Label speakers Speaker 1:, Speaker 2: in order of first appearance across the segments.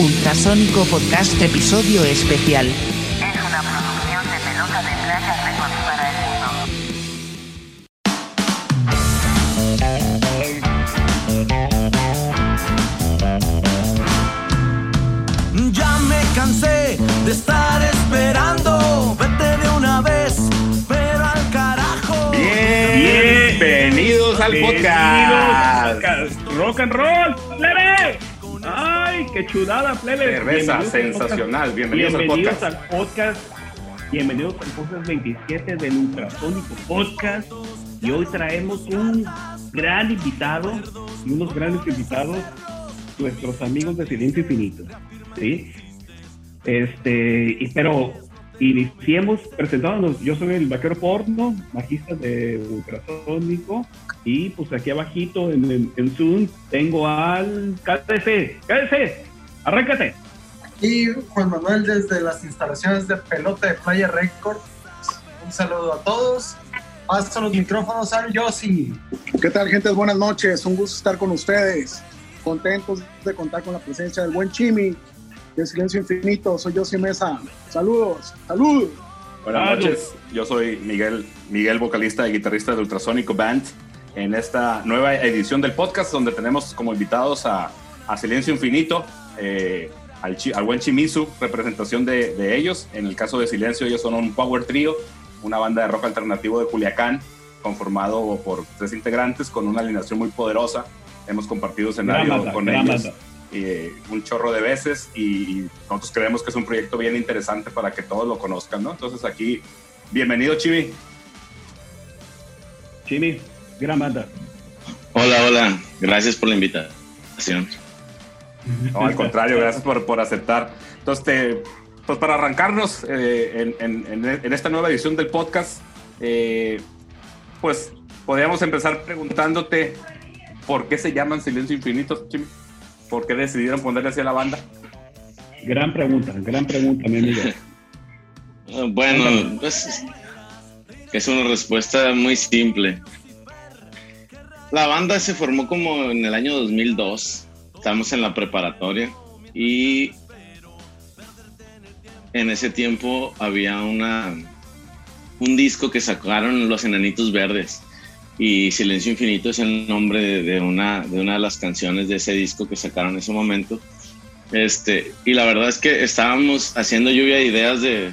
Speaker 1: Ultrasónico Podcast Episodio Especial.
Speaker 2: Es una producción de pelota de playa Records para el mundo.
Speaker 3: Ya me cansé de estar esperando. Vete de una vez, pero al carajo.
Speaker 4: Bienvenidos al podcast.
Speaker 5: Bienvenidos, Rock and roll, qué chulada, plebe.
Speaker 4: Cerveza
Speaker 5: Bienvenidos al
Speaker 4: sensacional. Bienvenidos al podcast.
Speaker 5: al podcast. Bienvenidos al podcast 27 del Ultrasónico Podcast. Y hoy traemos un gran invitado y unos grandes invitados, nuestros amigos de Silencio Infinito. ¿sí? Este, y, pero iniciemos presentándonos. Yo soy el vaquero porno, bajista de Ultrasónico. Y pues aquí abajito en, en, en Zoom tengo al KDC. KDC, arráncate.
Speaker 6: Y Juan Manuel desde las instalaciones de Pelota de Playa Record. Un saludo a todos. Paso los micrófonos al Yossi.
Speaker 7: ¿Qué tal, gente? Buenas noches. Un gusto estar con ustedes. Contentos de contar con la presencia del buen Chimi de Silencio Infinito. Soy José Mesa. Saludos. Salud.
Speaker 4: Buenas
Speaker 5: Salud.
Speaker 4: noches. Yo soy Miguel, Miguel, vocalista y guitarrista de Ultrasónico Band. En esta nueva edición del podcast, donde tenemos como invitados a, a Silencio Infinito, eh, al, buen Chimizu, representación de, de ellos. En el caso de Silencio, ellos son un power trio, una banda de rock alternativo de Culiacán, conformado por tres integrantes con una alineación muy poderosa. Hemos compartido escenario con ellos. eh, un chorro de veces y, y nosotros creemos que es un proyecto bien interesante para que todos lo conozcan, ¿no? Entonces aquí, bienvenido Chivi.
Speaker 5: Chimi, gran banda.
Speaker 8: Hola, hola. Gracias por la invitación.
Speaker 4: No, al contrario, gracias por, por aceptar. Entonces, te- pues para arrancarnos eh, en, en- en- en esta nueva edición del podcast, eh, pues podríamos empezar preguntándote por qué se llaman Silencio Infinito, Chivi. ¿Por qué decidieron ponerle así a la banda?
Speaker 5: Gran pregunta, gran pregunta, mi amigo.
Speaker 8: Bueno, pues es una respuesta muy simple. La banda se formó como en el año 2002. Estamos en la preparatoria y en ese tiempo había una un disco que sacaron los Enanitos Verdes y Silencio Infinito es el nombre de, una de una de las canciones de ese disco que sacaron en ese momento. Este, y la verdad es que estábamos haciendo lluvia de ideas de,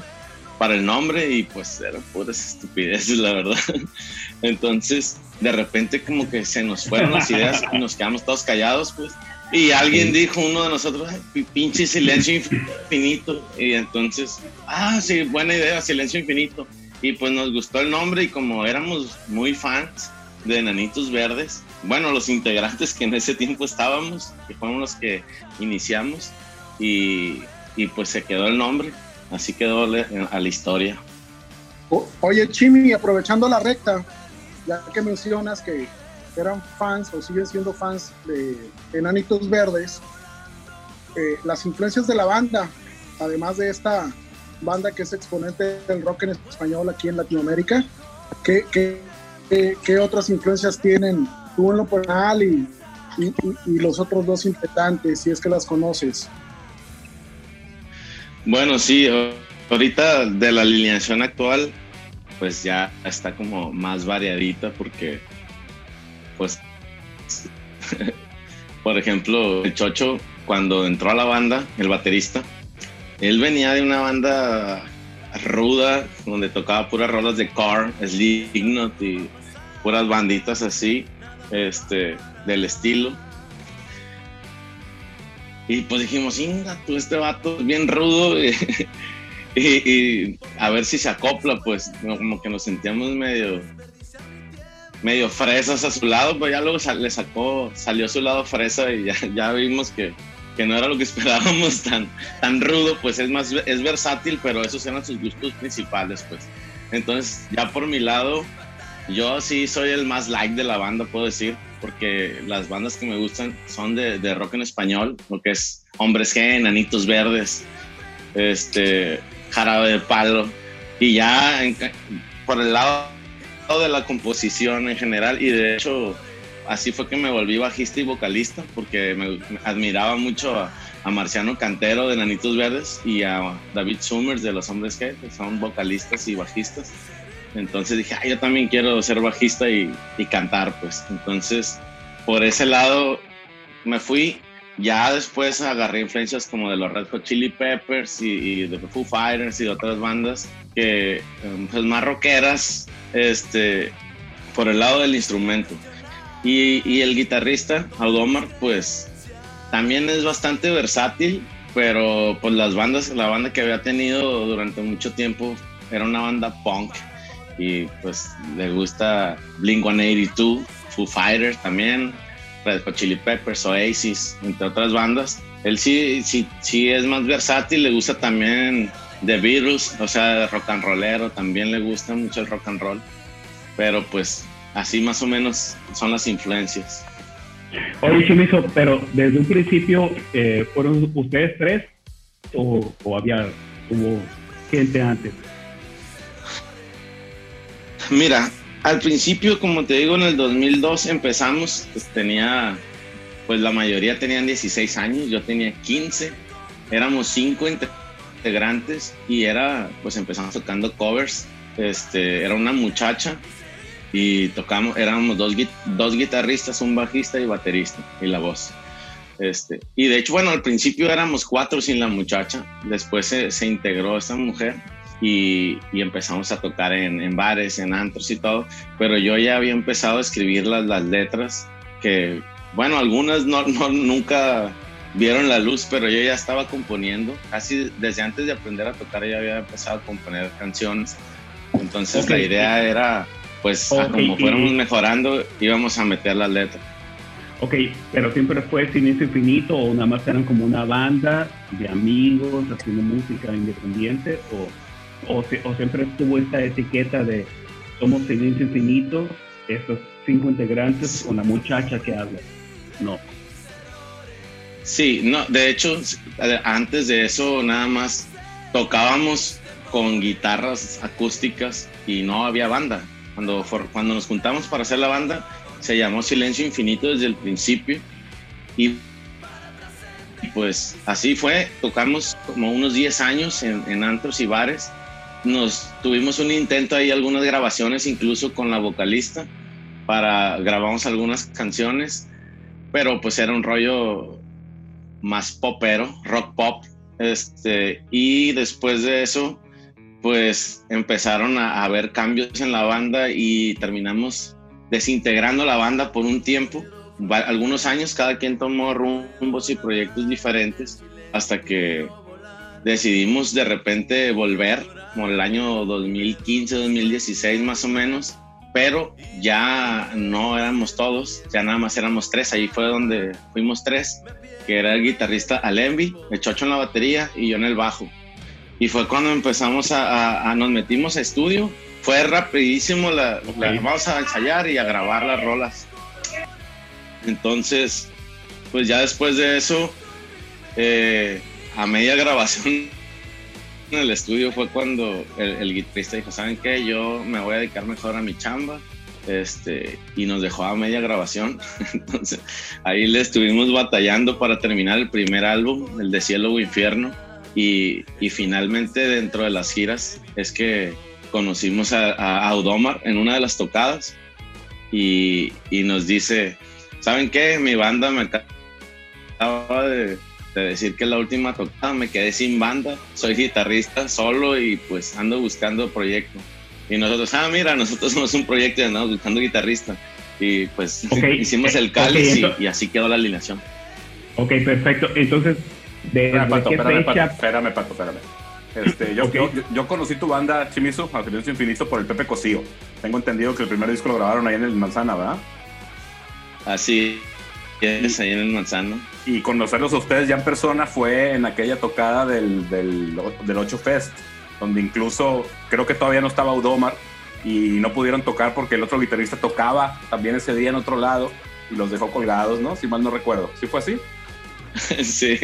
Speaker 8: para el nombre y pues eran puras estupideces, la verdad. Entonces, de repente como que se nos fueron las ideas y nos quedamos todos callados, pues. Y alguien dijo, uno de nosotros, "Ay, pi- pinche silencio infinito. Y entonces, ah, sí, buena idea, silencio infinito. Y pues nos gustó el nombre y como éramos muy fans de Enanitos Verdes, bueno, los integrantes que en ese tiempo estábamos, que fueron los que iniciamos, y, y pues se quedó el nombre, así quedó le- a la historia.
Speaker 7: O- oye, Chimi, aprovechando la recta, ya que mencionas que eran fans o siguen siendo fans de Enanitos Verdes, eh, las influencias de la banda, además de esta banda que es exponente del rock en español aquí en Latinoamérica, ¿qué, otras influencias tienen tú en lo personal y, los otros dos integrantes, si es que las conoces?
Speaker 8: Bueno, sí, ahorita de la alineación actual, pues ya está como más variadita porque, pues, por ejemplo, el Chocho, cuando entró a la banda, el baterista, él venía de una banda ruda, donde tocaba puras rolas de Car, Slipknot y puras banditas así, este, del estilo. Y pues dijimos, inga, tú este vato es bien rudo. y, y a ver si se acopla, pues como que nos sentíamos medio medio fresas a su lado, pero ya luego sal- le sacó, salió a su lado fresa y ya, ya vimos que, que no era lo que esperábamos tan, tan rudo, pues es más, es versátil, pero esos eran sus gustos principales, pues. Entonces, ya por mi lado, yo sí soy el más like de la banda, puedo decir, porque las bandas que me gustan son de, de rock en español, lo que es Hombres G, Enanitos Verdes, este, Jarabe de Palo, y ya en por el lado de la composición en general, y de hecho así fue que me volví bajista y vocalista, porque me, admiraba mucho a, Marciano Cantero de Nanitos Verdes y a David Summers de Los Hombres que son vocalistas y bajistas. Entonces dije, "Ay, yo también quiero ser bajista y cantar, pues. Entonces, por ese lado me fui. Ya después agarré influencias como de los Red Hot Chili Peppers y, y de Foo Fighters y de otras bandas que em, pues más rockeras, este, por el lado del instrumento. Y, y el guitarrista, Audomar, pues también es bastante versátil, pero pues las bandas, la banda que había tenido durante mucho tiempo era una banda punk y pues le gusta Blink 182, Foo Fighters también, Red Hot Chili Peppers, Oasis, entre otras bandas. Él sí, sí, sí es más versátil, le gusta también The Beatles, o sea, rock and rollero, también le gusta mucho el rock and roll, pero pues así más o menos son las influencias.
Speaker 5: Oye, Chimizo, pero desde un principio, eh, ¿fueron ustedes tres o, o había, hubo gente antes?
Speaker 8: Mira, al principio, como te digo, en el 2002 empezamos, pues tenía, pues la mayoría tenían 16 años, yo tenía 15, éramos cinco integrantes y era, pues empezamos tocando covers, este, era una muchacha y tocamos, éramos dos guitarristas, un bajista y baterista y la voz. Este, y de hecho, bueno, al principio éramos cuatro sin la muchacha, después se, se integró esta mujer y, y empezamos a tocar en, en bares, en antros y todo, pero yo ya había empezado a escribir las, las letras que, bueno, algunas no, no, nunca vieron la luz, pero yo ya estaba componiendo, casi desde antes de aprender a tocar ya había empezado a componer canciones, entonces
Speaker 5: Ok.
Speaker 8: la idea era, pues, a
Speaker 5: Ok,
Speaker 8: como fuéramos mejorando, íbamos a meter las letras.
Speaker 5: Ok, pero siempre fue Silencio Infinito o nada más eran como una banda de amigos haciendo música independiente o, o, o siempre tuvo esta etiqueta de somos Silencio Infinito, estos cinco integrantes con la muchacha que habla. No.
Speaker 8: Sí, no, de hecho, antes de eso nada más tocábamos con guitarras acústicas y no había banda. Cuando, cuando nos juntamos para hacer la banda, se llamó Silencio Infinito desde el principio y pues así fue, tocamos como unos 10 años en, en antros y bares. Nos tuvimos un intento ahí, algunas grabaciones incluso con la vocalista para grabamos algunas canciones, pero pues era un rollo más popero, rock pop. Este, y después de eso, pues empezaron a, a haber cambios en la banda y terminamos desintegrando la banda por un tiempo, algunos años, cada quien tomó rumbos y proyectos diferentes, hasta que decidimos de repente volver, como el año 2015, 2016 más o menos, pero ya no éramos todos, ya nada más éramos tres, ahí fue donde fuimos tres, que era el guitarrista Alembi, el Chocho en la batería y yo en el bajo. Y fue cuando empezamos a, a- a- nos metimos a estudio, fue rapidísimo, la, la-
Speaker 5: Ok.
Speaker 8: vamos a ensayar y a grabar las rolas. Entonces, pues ya después de eso, eh, a media grabación en el estudio fue cuando el, el guitarrista dijo, ¿saben qué? Yo me voy a dedicar mejor a mi chamba. Este, y nos dejó a media grabación. Entonces, ahí le estuvimos batallando para terminar el primer álbum, el de Cielo o Infierno. Y, y finalmente dentro de las giras es que conocimos a, a Audomar en una de las tocadas y, y nos dice, ¿saben qué? Mi banda me acaba de, de decir que la última tocada me quedé sin banda, soy guitarrista solo y pues ando buscando proyecto. Y nosotros, ah, mira, nosotros somos un proyecto y andamos buscando guitarrista. Y pues hicimos
Speaker 5: eh,
Speaker 8: el cáliz y- así quedó la alineación.
Speaker 5: Ok, perfecto. Entonces, ¿desde
Speaker 4: Espérame, Pato,
Speaker 5: qué
Speaker 4: espérame, Pato, espérame, Pato, espérame. Este, yo, yo, yo conocí tu banda, Chimizo, a Infinito, por el Pepe Cosío. Tengo entendido que el primer disco lo grabaron ahí en el Manzana, ¿verdad?
Speaker 8: Así es, ahí en el manzano.
Speaker 4: Y conocerlos a ustedes ya en persona fue en aquella tocada del, del, del 8 Fest, donde incluso creo que todavía no estaba Audomar y no pudieron tocar porque el otro guitarrista tocaba también ese día en otro lado y los dejó colgados, ¿no? Si mal no recuerdo. ¿Sí fue así?
Speaker 8: sí.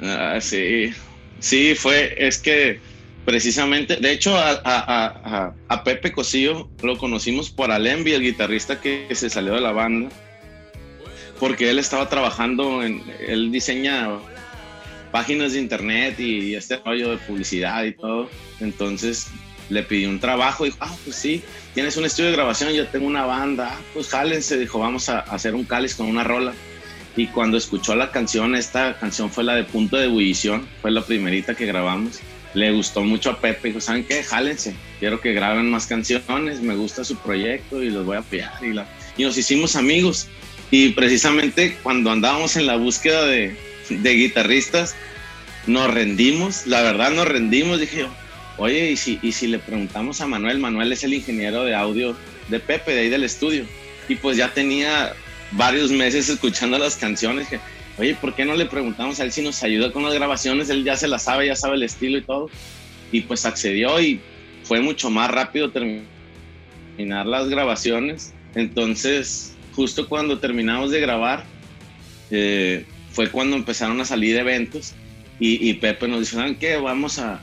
Speaker 8: Ah, sí. Sí, fue, es que precisamente, de hecho, a- a- a Pepe Cosillo lo conocimos por Alembi, el guitarrista que se salió de la banda. Porque él estaba trabajando en, él diseña páginas de internet y este rollo de publicidad y todo. Entonces le pidió un trabajo y dijo, ah, pues sí, tienes un estudio de grabación, yo tengo una banda, ah, pues jálense, dijo, vamos a hacer un cáliz con una rola. Y cuando escuchó la canción, esta canción fue la de Punto de Ebullición, fue la primerita que grabamos. Le gustó mucho a Pepe, dijo, ¿saben qué? Jálense, quiero que graben más canciones, me gusta su proyecto y los voy a apoyar. Y, la... y nos hicimos amigos. Y precisamente cuando andábamos en la búsqueda de, de guitarristas, nos rendimos, la verdad nos rendimos, dije oye, ¿y si, y si le preguntamos a Manuel, Manuel es el ingeniero de audio de Pepe, de ahí del estudio, y pues ya tenía varios meses escuchando las canciones, que, oye, ¿por qué no le preguntamos a él si nos ayuda con las grabaciones? Él ya se las sabe, ya sabe el estilo y todo, y pues accedió y fue mucho más rápido terminar las grabaciones, entonces justo cuando terminamos de grabar, eh, fue cuando empezaron a salir eventos y, Pepe nos dijo, ¿saben qué? Vamos a,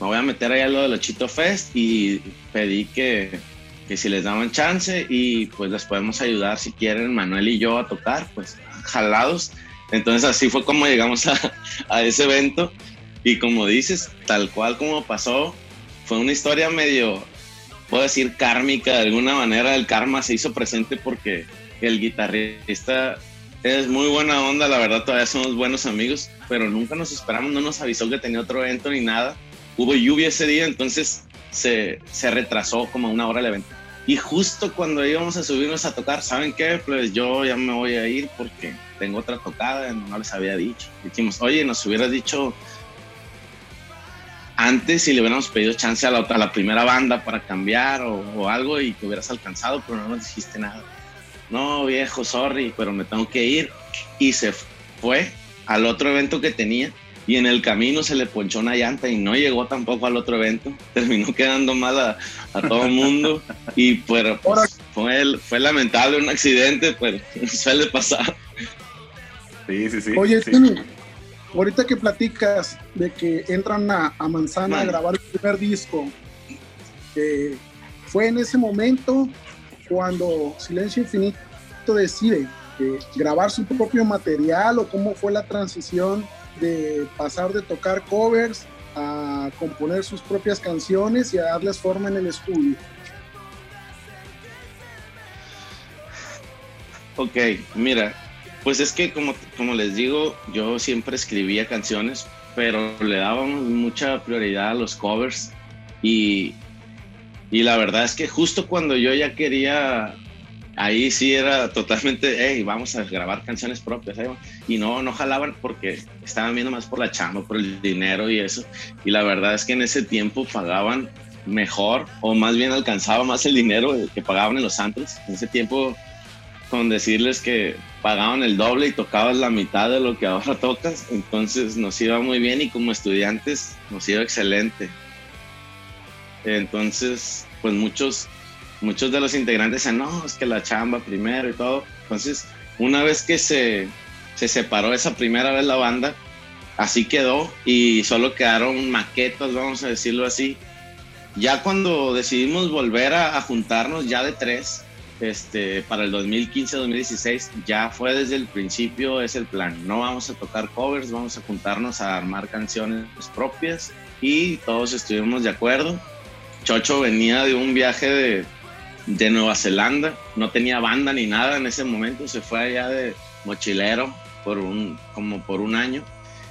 Speaker 8: me voy a meter ahí a lo de los Chito Fest y pedí que, que si les daban chance y pues les podemos ayudar si quieren Manuel y yo a tocar, pues jalados. Entonces así fue como llegamos a, a ese evento y como dices, tal cual como pasó, fue una historia medio, puedo decir, kármica de alguna manera. El karma se hizo presente porque el guitarrista es muy buena onda, la verdad todavía somos buenos amigos, pero nunca nos esperamos, no nos avisó que tenía otro evento ni nada. Hubo lluvia ese día, entonces se, se retrasó como una hora el evento. Y justo cuando íbamos a subirnos a tocar, ¿saben qué? Pues yo ya me voy a ir porque tengo otra tocada, no les había dicho. Dijimos, oye, nos hubieras dicho antes si le hubiéramos pedido chance a la, a la primera banda para cambiar o, o algo y que hubieras alcanzado, pero no nos dijiste nada no viejo, sorry, pero me tengo que ir. Y se fue al otro evento que tenía y en el camino se le ponchó una llanta y no llegó tampoco al otro evento. Terminó quedando mal a, todo el mundo y pero pues, fue, fue lamentable un accidente, pero suele pasar.
Speaker 4: Sí, sí, sí.
Speaker 7: Oye, ahorita que platicas de que entran a, Manzana a grabar el primer disco, eh, ¿fue en ese momento cuando Silencio Infinito decide eh, grabar su propio material o cómo fue la transición de pasar de tocar covers a componer sus propias canciones y a darles forma en el estudio?
Speaker 8: Ok, mira, pues es que como, como les digo, yo siempre escribía canciones, pero le dábamos mucha prioridad a los covers y, y la verdad es que justo cuando yo ya quería, ahí sí era totalmente, hey, vamos a grabar canciones propias. Y no, no jalaban porque estaban viendo más por la chamba, por el dinero y eso. Y la verdad es que en ese tiempo pagaban mejor o más bien alcanzaba más el dinero que pagaban en los santos. En ese tiempo, con decirles que pagaban el doble y tocaban la mitad de lo que ahora tocas, entonces nos iba muy bien y como estudiantes nos iba excelente. Entonces, pues muchos, muchos de los integrantes dicen, no, es que la chamba primero y todo. Entonces, una vez que se, se separó esa primera vez la banda, así quedó y solo quedaron maquetas, vamos a decirlo así. Ya cuando decidimos volver a, juntarnos ya de tres, este, para el 2015-2016, ya fue desde el principio es el plan. No vamos a tocar covers, vamos a juntarnos a armar canciones propias y todos estuvimos de acuerdo. Chocho venía de un viaje de, de Nueva Zelanda, no tenía banda ni nada en ese momento, se fue allá de mochilero por un, como por un año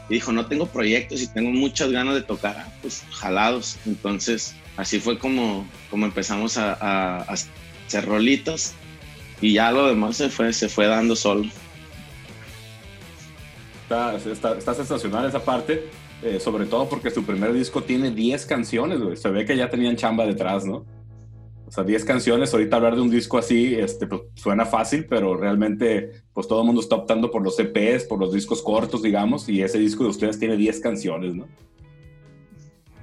Speaker 8: y dijo, no tengo proyectos y tengo muchas ganas de tocar, ah, pues jalados. Entonces, así fue como, como empezamos a, hacer rolitos y ya lo demás se fue, se fue dando solo.
Speaker 4: Está, está, está sensacional esa parte. Eh, sobre todo porque su primer disco tiene 10 canciones, güey. Se ve que ya tenían chamba detrás, ¿no? O sea, 10 canciones. Ahorita hablar de un disco así este, pues, suena fácil, pero realmente, pues todo el mundo está optando por los EPs, por los discos cortos, digamos, y ese disco de ustedes tiene 10 canciones, ¿no?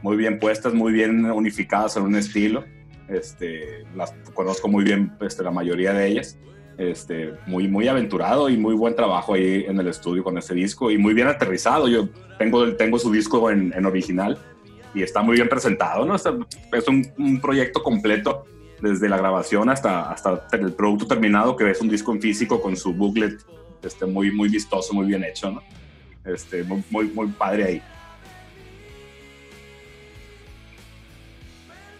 Speaker 4: Muy bien puestas, muy bien unificadas en un estilo. Este, las conozco muy bien este, la mayoría de ellas. Este, muy, muy aventurado y muy buen trabajo ahí en el estudio con ese disco y muy bien aterrizado. Yo tengo, tengo su disco en, en original y está muy bien presentado, ¿no? Es, un, un, proyecto completo desde la grabación hasta, hasta el producto terminado, que es un disco en físico con su booklet este, muy, muy vistoso, muy bien hecho, ¿no? Este, muy, muy, muy padre ahí.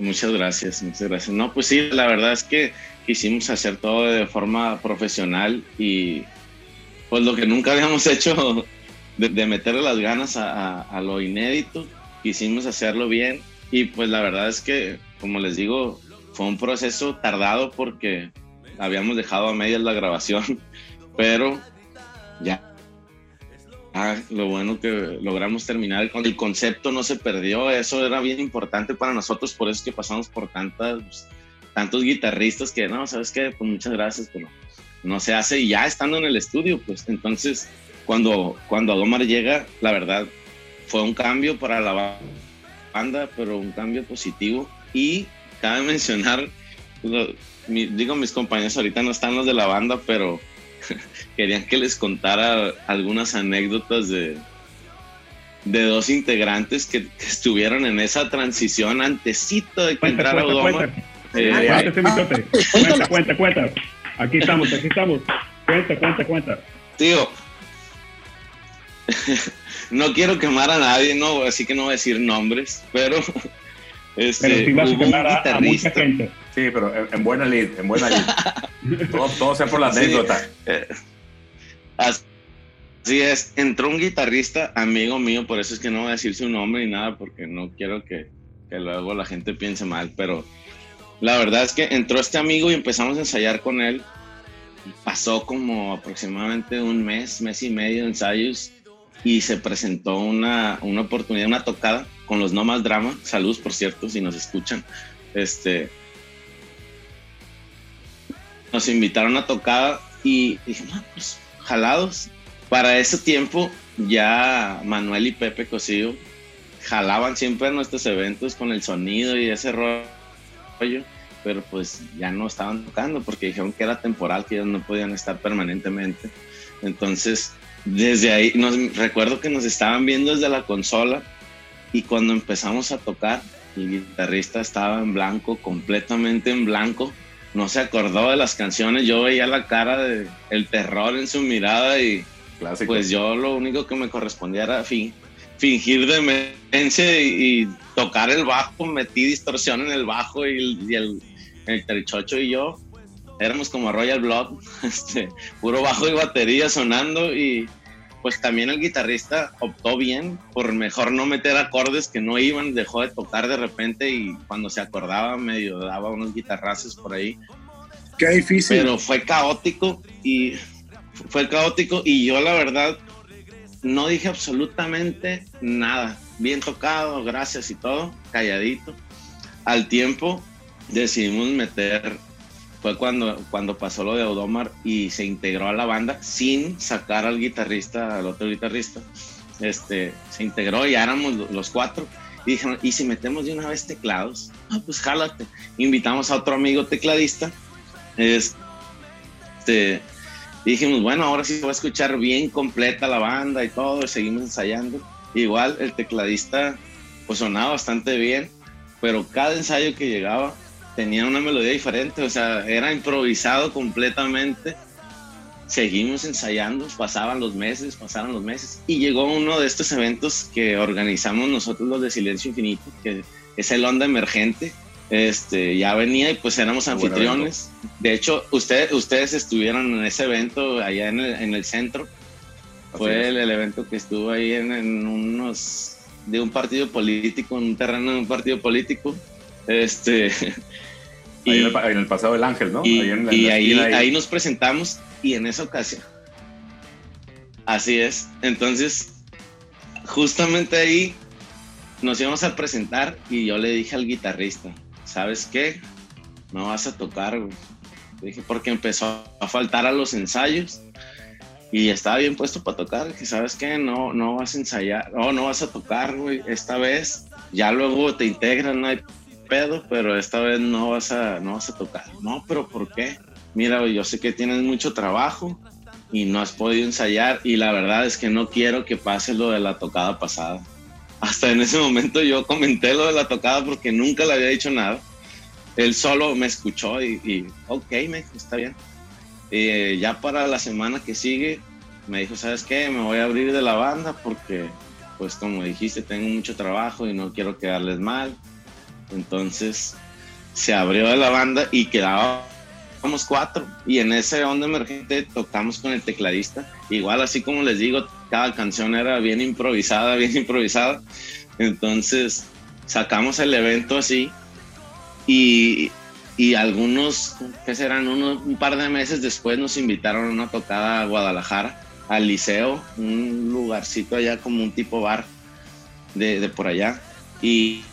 Speaker 8: Muchas gracias, muchas gracias. No, pues sí, la verdad es que quisimos hacer todo de forma profesional y pues lo que nunca habíamos hecho de, de meterle las ganas a, lo inédito, quisimos hacerlo bien y pues la verdad es que, como les digo, fue un proceso tardado porque habíamos dejado a medias la grabación, pero ya Ah, lo bueno que logramos terminar. Con el concepto no se perdió, eso era bien importante para nosotros, por eso es que pasamos por tantas, tantos guitarristas que no, sabes qué, pues muchas gracias, pero no se hace y ya estando en el estudio, pues. Entonces cuando, cuando Adomar llega, la verdad fue un cambio para la ba- banda, pero un cambio positivo. Y cabe mencionar, lo- mi- digo mis compañeros ahorita no están los de la banda, pero querían que les contara algunas anécdotas de, de dos integrantes que, que estuvieron en esa transición antecito de que
Speaker 5: Cuenta,
Speaker 8: entrara
Speaker 5: cuenta,
Speaker 8: Udoma.
Speaker 5: cuenta.
Speaker 8: Eh,
Speaker 5: Cuenta mitote. Cuenta, cuenta, cuenta. Aquí estamos, aquí estamos. Cuenta, cuenta, cuenta.
Speaker 8: Digo, no quiero quemar a nadie, no, así que no voy a decir nombres, pero este,
Speaker 5: Pero sí vas a quemar a, a mucha gente.
Speaker 4: Sí, pero en, en buena lid, en buena lid. todo, todo sea por la anécdota.
Speaker 8: Eh, Así es, entró un guitarrista, amigo mío, por eso es que no voy a decir su nombre ni nada, porque no quiero que, que luego la gente piense mal, pero la verdad es que entró este amigo y empezamos a ensayar con él. Pasó como aproximadamente un mes, mes y medio de ensayos y se presentó una, una oportunidad, una tocada con los No Más Drama. Saludos, por cierto, si nos escuchan. Este, nos invitaron a tocada y dije, pues jalados. Para ese tiempo ya Manuel y Pepe Cosío jalaban siempre a nuestros eventos con el sonido y ese rollo, pero pues ya no estaban tocando porque dijeron que era temporal, que ellos no podían estar permanentemente. Entonces, desde ahí, nos, recuerdo que nos estaban viendo desde la consola y cuando empezamos a tocar, el guitarrista estaba en blanco, completamente en blanco, no se acordó de las canciones, yo veía la cara de el terror en su mirada y
Speaker 4: Clásico.
Speaker 8: pues yo lo único que me correspondía era fin- fingir demencia y, y tocar el bajo, metí distorsión en el bajo y el, y el, y yo éramos como Royal Blood, este, puro bajo y batería sonando y pues también el guitarrista optó bien por mejor no meter acordes que no iban, dejó de tocar de repente y cuando se acordaba medio daba unos guitarrazos por ahí
Speaker 7: Qué difícil.
Speaker 8: pero fue caótico y fue caótico y yo la verdad no dije absolutamente nada. Bien tocado, gracias y todo, calladito. Al tiempo decidimos meter, fue cuando, cuando pasó lo de Audomar y se integró a la banda sin sacar al guitarrista, al otro guitarrista. Este, se integró y éramos lo- los cuatro. Y dijeron, ¿y si metemos de una vez teclados? Ah, pues jálate. Invitamos a otro amigo tecladista. Este, dijimos, bueno, ahora sí se a escuchar bien completa la banda y todo, y seguimos ensayando. Igual el tecladista pues sonaba bastante bien, pero cada ensayo que llegaba tenía una melodía diferente, o sea, era improvisado completamente. Seguimos ensayando, pasaban los meses, pasaron los meses, y llegó uno de estos eventos que organizamos nosotros los de Silencio Infinito, que es el Onda Emergente. Este, ya venía y pues éramos anfitriones. De hecho, ustedes, ustedes estuvieron en ese evento allá en el, en el centro. Fue el, el evento que estuvo ahí en, en unos de un partido político, en un terreno de un partido político. Este
Speaker 4: Ahí
Speaker 8: y,
Speaker 4: en, el, pasado del Ángel, ¿no?
Speaker 8: y,
Speaker 4: ahí en la-
Speaker 8: y
Speaker 4: en la
Speaker 8: ahí, nos presentamos y en esa ocasión. Así es. Entonces, justamente ahí nos íbamos a presentar y yo le dije al guitarrista, ¿sabes qué? No vas a tocar, güey. Dije, porque empezó a faltar a los ensayos y estaba bien puesto para tocar. Dije, ¿sabes qué? No, no vas a ensayar, no, no vas a tocar, güey. Esta vez ya luego te integran, no hay pero esta vez no vas a, no vas a tocar. No, pero ¿por qué? Mira, yo sé que tienes mucho trabajo y no has podido ensayar y la verdad es que no quiero que pase lo de la tocada pasada. Hasta en ese momento yo comenté lo de la tocada porque nunca le había dicho nada. Él solo me escuchó y, y ok, me dijo, está bien. Eh, ya para la semana que sigue me dijo, ¿sabes qué? Me voy a abrir de la banda porque, pues como dijiste, tengo mucho trabajo y no quiero quedarles mal. Entonces se abrió la banda y quedábamos cuatro. Y en ese onda emergente tocamos con el tecladista. Igual, así como les digo, cada canción era bien improvisada, bien improvisada. Entonces sacamos el evento así y, y algunos, que serán? Unos, un par de meses después nos invitaron a una tocada a Guadalajara, al Liceo, un lugarcito allá como un tipo bar de, por allá. Y,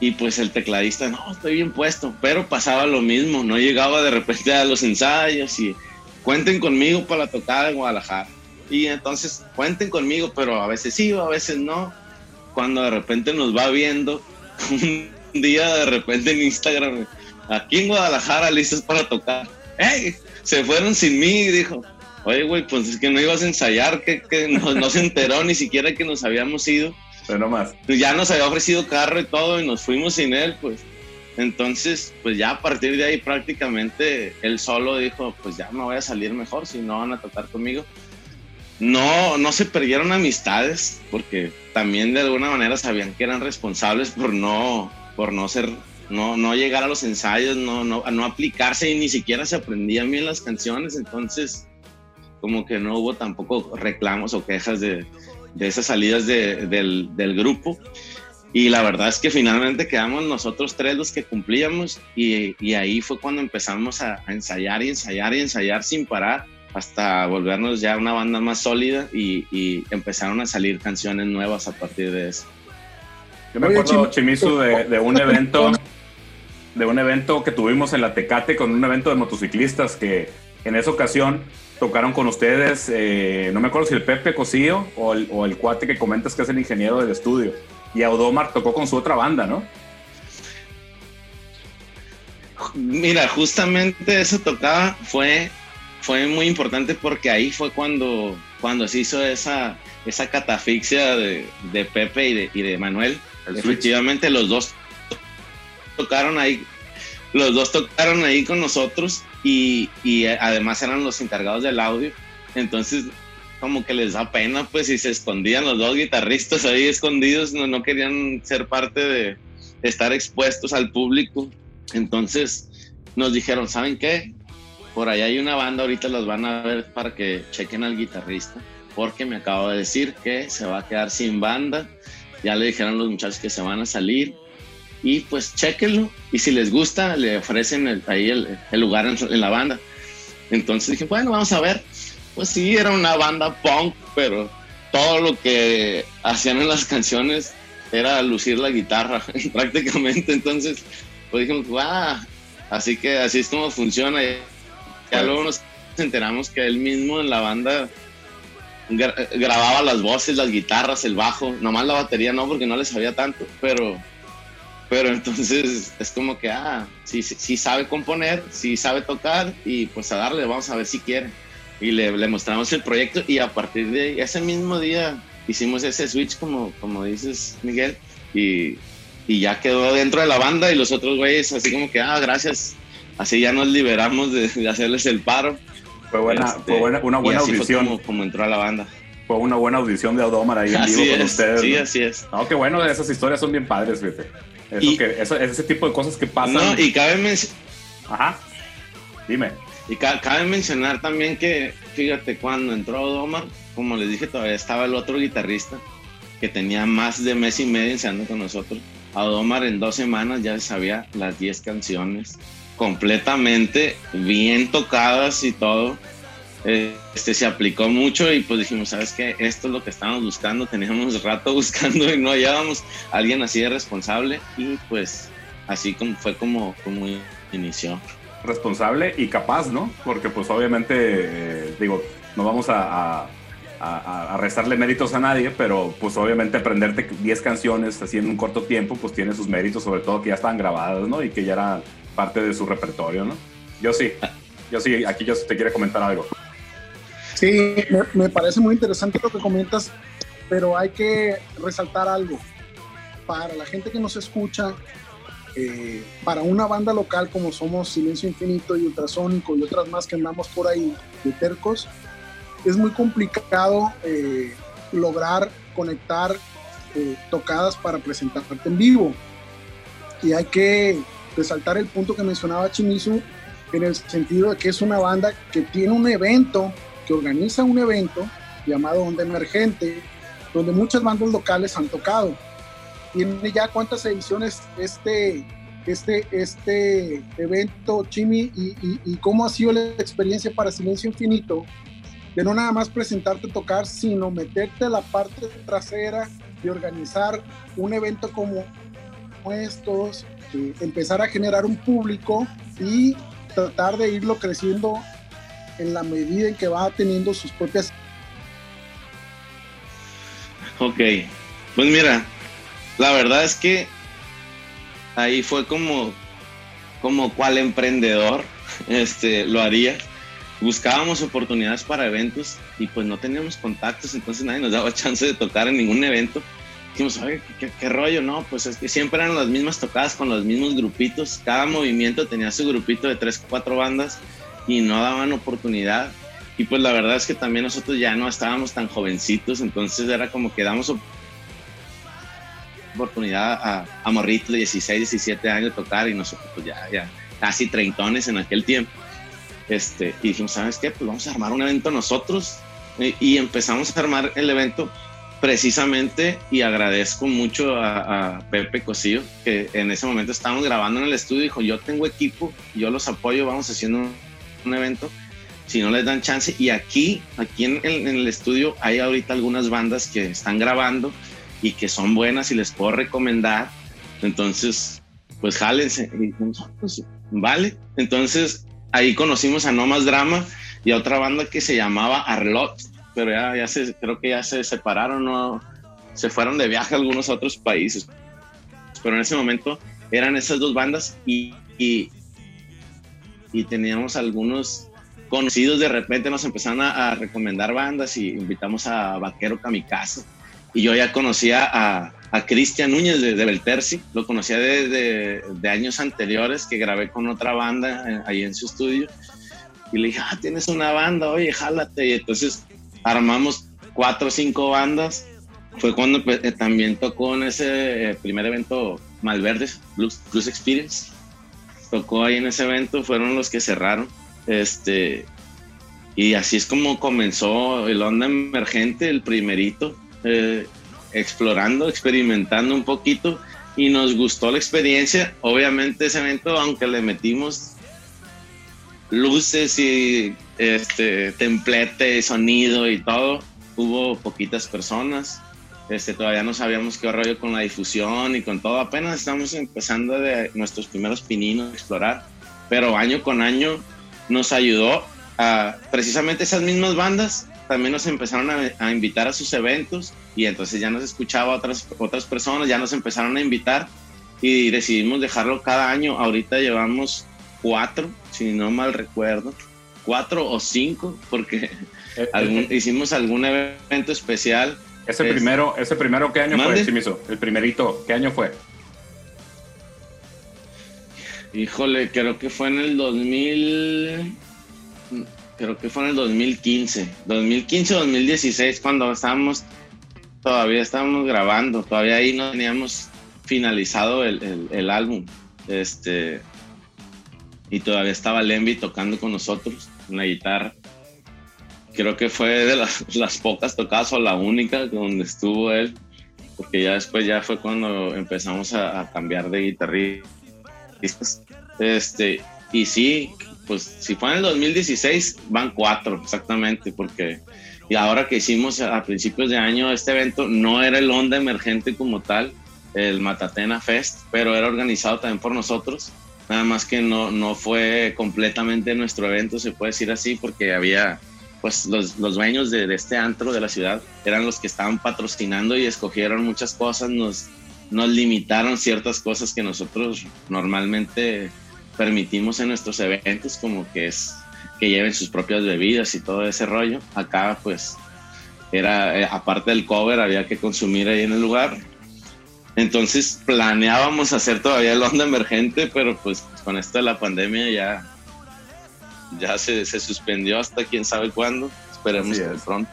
Speaker 8: y, pues el tecladista, no, estoy bien puesto, pero pasaba lo mismo, no llegaba de repente a los ensayos y cuenten conmigo para la tocada en Guadalajara. Y entonces cuenten conmigo, pero a veces sí, a veces no. Cuando de repente nos va viendo, un día de repente en Instagram, aquí en Guadalajara, listos para tocar. ¡Ey! Se fueron sin mí dijo, oye, güey, pues es que no ibas a ensayar, que, que no, no, se enteró ni siquiera que nos habíamos ido.
Speaker 4: Pero más.
Speaker 8: Pues ya nos había ofrecido carro y todo y nos fuimos sin él, pues. Entonces, pues ya a partir de ahí prácticamente él solo dijo, pues ya me voy a salir mejor si no van a tocar conmigo. No, no se perdieron amistades porque también de alguna manera sabían que eran responsables por no, por no ser, no, no llegar a los ensayos, no, no, no aplicarse y ni siquiera se aprendían bien las canciones, entonces como que no hubo tampoco reclamos o quejas de, de esas salidas de, del, del, grupo. Y la verdad es que finalmente quedamos nosotros tres los que cumplíamos y, y ahí fue cuando empezamos a, a, ensayar y ensayar y ensayar sin parar hasta volvernos ya una banda más sólida y, y empezaron a salir canciones nuevas a partir de eso.
Speaker 4: Yo me acuerdo, Chimizu, de, de, un evento, de un evento que tuvimos en la Tecate con un evento de motociclistas que en esa ocasión tocaron con ustedes, eh, no me acuerdo si el Pepe Cosío o el, o el, cuate que comentas que es el ingeniero del estudio. Y Audomar tocó con su otra banda, ¿no?
Speaker 8: Mira, justamente esa tocada fue, fue muy importante porque ahí fue cuando, cuando se hizo esa, esa catafixia de, de Pepe y de, y de Manuel Efectivamente, los dos tocaron ahí, los dos tocaron ahí con nosotros y, y, además eran los encargados del audio. Entonces, como que les da pena, pues, y se escondían los dos guitarristas ahí escondidos, no, no querían ser parte de estar expuestos al público. Entonces, nos dijeron, ¿saben qué? Por allá hay una banda, ahorita los van a ver para que chequen al guitarrista, porque me acabo de decir que se va a quedar sin banda ya le dijeron los muchachos que se van a salir y pues chequenlo y si les gusta le ofrecen el, ahí el, lugar en, en, la banda. Entonces dije, bueno, vamos a ver. Pues sí, era una banda punk, pero todo lo que hacían en las canciones era lucir la guitarra prácticamente. Entonces, pues dijimos, wow, así que así es como funciona. Y ya luego nos enteramos que él mismo en la banda grababa las voces, las guitarras, el bajo, nomás la batería no, porque no le sabía tanto, pero, pero entonces es como que, ah, sí, sí, sabe componer, sí sabe tocar y pues a darle, vamos a ver si quiere. Y le, le mostramos el proyecto y a partir de ese mismo día hicimos ese switch, como, como dices, Miguel, y, y ya quedó dentro de la banda y los otros güeyes así como que, ah, gracias, así ya nos liberamos de, de hacerles el paro
Speaker 4: fue, buena, este, fue buena, una buena audición.
Speaker 8: Como, como, entró a la banda.
Speaker 4: Fue una buena audición de Audomar ahí en vivo con
Speaker 8: es,
Speaker 4: ustedes.
Speaker 8: Sí,
Speaker 4: ¿no?
Speaker 8: así es.
Speaker 4: No, qué bueno, esas historias son bien padres, fíjate. Eso
Speaker 8: Y-
Speaker 4: que, eso, ese tipo de cosas que pasan.
Speaker 8: No, y cabe, men-
Speaker 4: Ajá. Dime.
Speaker 8: y ca- cabe mencionar también que, fíjate, cuando entró Omar, como les dije, todavía estaba el otro guitarrista que tenía más de mes y medio ensayando con nosotros. Audomar en dos semanas ya sabía las 10 canciones completamente bien tocadas y todo. Este se aplicó mucho y pues dijimos, ¿sabes qué? Esto es lo que estábamos buscando. Teníamos rato buscando y no hallábamos a alguien así de responsable y pues así como fue como, como inició.
Speaker 4: responsable y capaz, ¿no? Porque pues obviamente, eh, digo, no vamos a, a, a- a restarle méritos a nadie, pero pues obviamente aprenderte 10 canciones así en un corto tiempo, pues tiene sus méritos, sobre todo que ya estaban grabadas, ¿no? Y que ya era parte de su repertorio, ¿no? Yo sí, yo sí, aquí yo te quiere comentar algo.
Speaker 7: Sí, me, me parece muy interesante lo que comentas, pero hay que resaltar algo. Para la gente que nos escucha, eh, para una banda local como somos Silencio Infinito y Ultrasónico y otras más que andamos por ahí de tercos, es muy complicado eh, lograr conectar eh, tocadas para presentarte en vivo. Y hay que resaltar el punto que mencionaba Chimizu en el sentido de que es una banda que tiene un evento, que organiza un evento llamado Onda Emergente, donde muchas bandas locales han tocado. Tiene ya cuántas ediciones este, este, este evento, Chimi, y, y, y cómo ha sido la experiencia para Silencio Infinito, de no nada más presentarte a tocar, sino meterte a la parte trasera de organizar un evento como estos, eh, empezar a generar un público y tratar de irlo creciendo en la medida en que va teniendo sus propias
Speaker 8: Ok, pues mira, la verdad es que ahí fue como, como cual emprendedor este, lo haría. Buscábamos oportunidades para eventos y pues no teníamos contactos, entonces nadie nos daba chance de tocar en ningún evento. Dijimos, oye, ¿qué, qué rollo? No, pues es que siempre eran las mismas tocadas con los mismos grupitos. Cada movimiento tenía su grupito de tres, cuatro bandas y no daban oportunidad. Y pues la verdad es que también nosotros ya no estábamos tan jovencitos, entonces era como que damos oportunidad a, a morritos de 16, 17 años tocar y nosotros pues ya, ya casi treintones en aquel tiempo. Este, y dijimos, ¿sabes qué? Pues vamos a armar un evento nosotros. Y, y empezamos a armar el evento precisamente y agradezco mucho a, a, Pepe Cosillo, que en ese momento estábamos grabando en el estudio, dijo, yo tengo equipo, yo los apoyo, vamos haciendo un, evento si no les dan chance. Y aquí, aquí en, el estudio hay ahorita algunas bandas que están grabando y que son buenas y les puedo recomendar. Entonces, pues jálense. Y dijimos, pues, vale. Entonces, ahí conocimos a No Más Drama y a otra banda que se llamaba Arlot, pero ya, ya se, creo que ya se separaron, ¿no? se fueron de viaje a algunos otros países. Pero en ese momento eran esas dos bandas y, y teníamos algunos conocidos de repente nos empezaron a, a, recomendar bandas y invitamos a Vaquero Kamikaze. Y yo ya conocía a, a Cristian Núñez de, de, Belterci, lo conocía de, de, de, años anteriores que grabé con otra banda eh, ahí en su estudio. Y le dije, ah, tienes una banda, oye, jálate. Y entonces armamos cuatro o cinco bandas. Fue cuando pues, eh, también tocó en ese eh, primer evento Malverdes, Blues, Blues Experience. Tocó ahí en ese evento, fueron los que cerraron este, y así es como comenzó el Onda Emergente, el primerito, eh, explorando, experimentando un poquito y nos gustó la experiencia. Obviamente ese evento, aunque le metimos luces y este, templete, sonido y todo, hubo poquitas personas. Este, todavía no sabíamos qué rollo con la difusión y con todo. Apenas estamos empezando de nuestros primeros pininos a explorar. Pero año con año nos ayudó a precisamente esas mismas bandas también nos empezaron a, a, invitar a sus eventos y entonces ya nos escuchaba otras, otras personas, ya nos empezaron a invitar y decidimos dejarlo cada año. Ahorita llevamos cuatro, si no mal recuerdo, cuatro o cinco, porque eh, algún, eh, hicimos algún evento especial.
Speaker 4: Ese es, primero, ese primero, ¿qué año ¿mande? fue, Chimizo? El primerito, ¿qué año fue?
Speaker 8: Híjole, creo que fue en el 2000. Creo que fue en el 2015. 2015 o 2016, cuando estábamos. Todavía estábamos grabando. Todavía ahí no teníamos finalizado el, el, el álbum. Este. Y todavía estaba Lemby tocando con nosotros en la guitarra. Creo que fue de las, las pocas tocadas o la única donde estuvo él. Porque ya después ya fue cuando empezamos a, a cambiar de guitarrista este, y sí, pues si fue en el 2016, van cuatro exactamente, porque y ahora que hicimos a principios de año este evento, no era el Onda Emergente como tal, el Matatena Fest, pero era organizado también por nosotros. Nada más que no, no fue completamente nuestro evento, se puede decir así, porque había, pues los, los dueños de, este antro de la ciudad eran los que estaban patrocinando y escogieron muchas cosas, nos, nos limitaron ciertas cosas que nosotros normalmente permitimos en nuestros eventos, como que es que lleven sus propias bebidas y todo ese rollo. Acá pues era, eh, aparte del cover, había que consumir ahí en el lugar. Entonces planeábamos hacer todavía el onda emergente, pero pues con esto de la pandemia ya, ya se, se suspendió hasta quién sabe cuándo. Esperemos que
Speaker 4: es.
Speaker 8: pronto.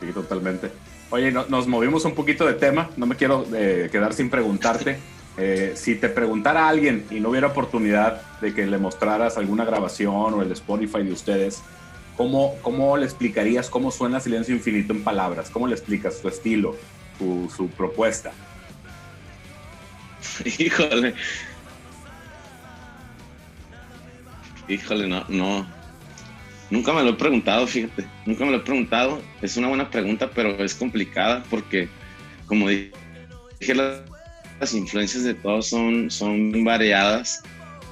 Speaker 4: Sí, totalmente. Oye, no- nos movimos un poquito de tema, no me quiero eh, quedar sin preguntarte. Eh, si te preguntara a alguien y no hubiera oportunidad de que le mostraras alguna grabación o el Spotify de ustedes, ¿cómo, cómo le explicarías cómo suena Silencio Infinito en palabras? ¿Cómo le explicas su estilo, su, su propuesta?
Speaker 8: Híjole. Híjole, no, no. Nunca me lo he preguntado, fíjate. Nunca me lo he preguntado. Es una buena pregunta, pero es complicada porque, como dije, la- las influencias de todos son, son variadas.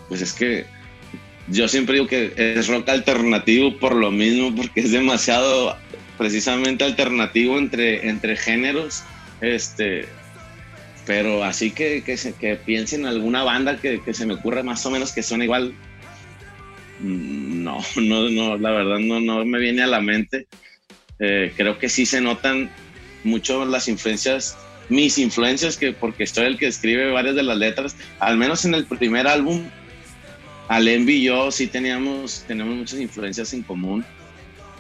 Speaker 8: Pues es que yo siempre digo que es rock alternativo por lo mismo, porque es demasiado precisamente alternativo entre, entre géneros. Este, pero así que, que, se, que piense en alguna banda que, se me ocurra más o menos que suene igual. No, no, no, la verdad no, no me viene a la mente. Eh, creo que sí se notan mucho las influencias, mis influencias, que porque soy el que escribe varias de las letras, al menos en el primer álbum, Alembi y yo sí teníamos, tenemos muchas influencias en común.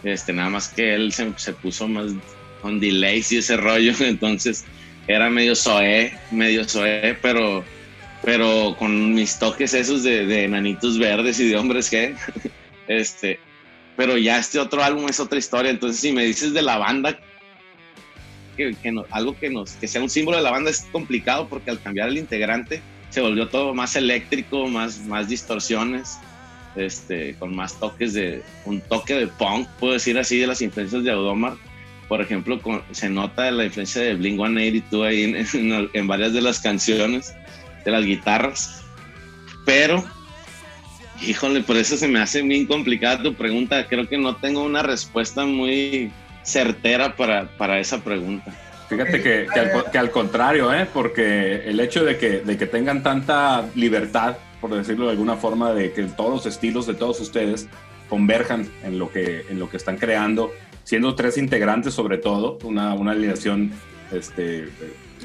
Speaker 8: Este, nada más que él se, puso más con delays y ese rollo, entonces era medio soe, medio soe, pero, pero con mis toques esos de, de enanitos verdes y de hombres G. Este, pero ya este otro álbum es otra historia. Entonces, si me dices de la banda, que, que no, algo que, nos, que sea un símbolo de la banda es complicado porque al cambiar el integrante se volvió todo más eléctrico, más, más distorsiones. Este, con más toques de un toque de punk, puedo decir así, de las influencias de Audomar por ejemplo, con, se nota la influencia de Blink 182 ahí en, en, en, varias de las canciones, las guitarras. Pero, híjole, por eso se me hace bien complicada tu pregunta. Creo que no tengo una respuesta muy certera para, para esa pregunta.
Speaker 4: Fíjate que, que, al, que, al, contrario, ¿eh? porque el hecho de que, de que tengan tanta libertad, por decirlo de alguna forma, de que todos los estilos de todos ustedes converjan en lo que, en lo que están creando, siendo tres integrantes sobre todo, una, una alineación este,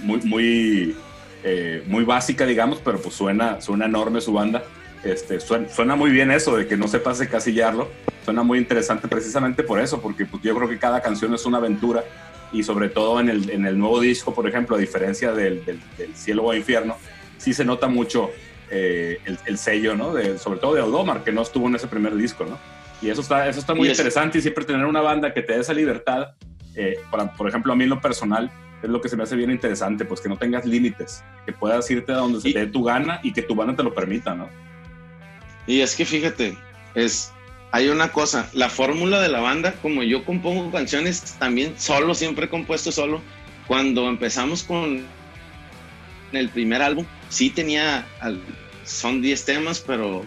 Speaker 4: muy, muy, eh, muy básica, digamos, pero pues suena, suena enorme su banda. Este, suena, suena, muy bien eso de que no sepas encasillarlo, suena muy interesante precisamente por eso, porque pues, yo creo que cada canción es una aventura y sobre todo en el, en el nuevo disco, por ejemplo, a diferencia del, del, del Cielo o Infierno, sí se nota mucho eh, el, el, sello, ¿no? De, sobre todo de Audomar, que no estuvo en ese primer disco, ¿no? Y eso está, eso está muy y interesante y siempre tener una banda que te dé esa libertad, eh, para, por ejemplo, a mí en lo personal, es lo que se me hace bien interesante, pues que no tengas límites, que puedas irte a donde se
Speaker 8: y,
Speaker 4: te dé tu gana y que tu banda te lo permita, ¿no?
Speaker 8: Y es que fíjate, es, hay una cosa, la fórmula de la banda, como yo compongo canciones también solo, siempre he compuesto solo, cuando empezamos con el primer álbum, sí tenía, son 10 temas, pero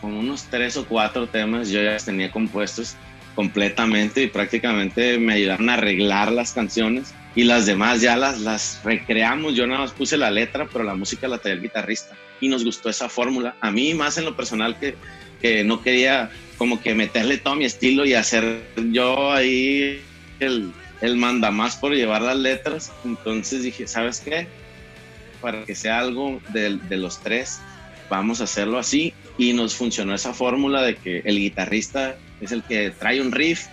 Speaker 8: con unos tres o cuatro temas yo ya los tenía compuestos completamente y prácticamente me ayudaron a arreglar las canciones y las demás ya las, las recreamos. Yo nada más puse la letra, pero la música la traía el guitarrista y nos gustó esa fórmula. A mí más en lo personal que, que no quería como que meterle todo mi estilo y hacer yo ahí el, el mandamás por llevar las letras. Entonces dije, ¿sabes qué? Para que sea algo de, de los tres, vamos a hacerlo así y nos funcionó esa fórmula de que el guitarrista es el que trae un riff,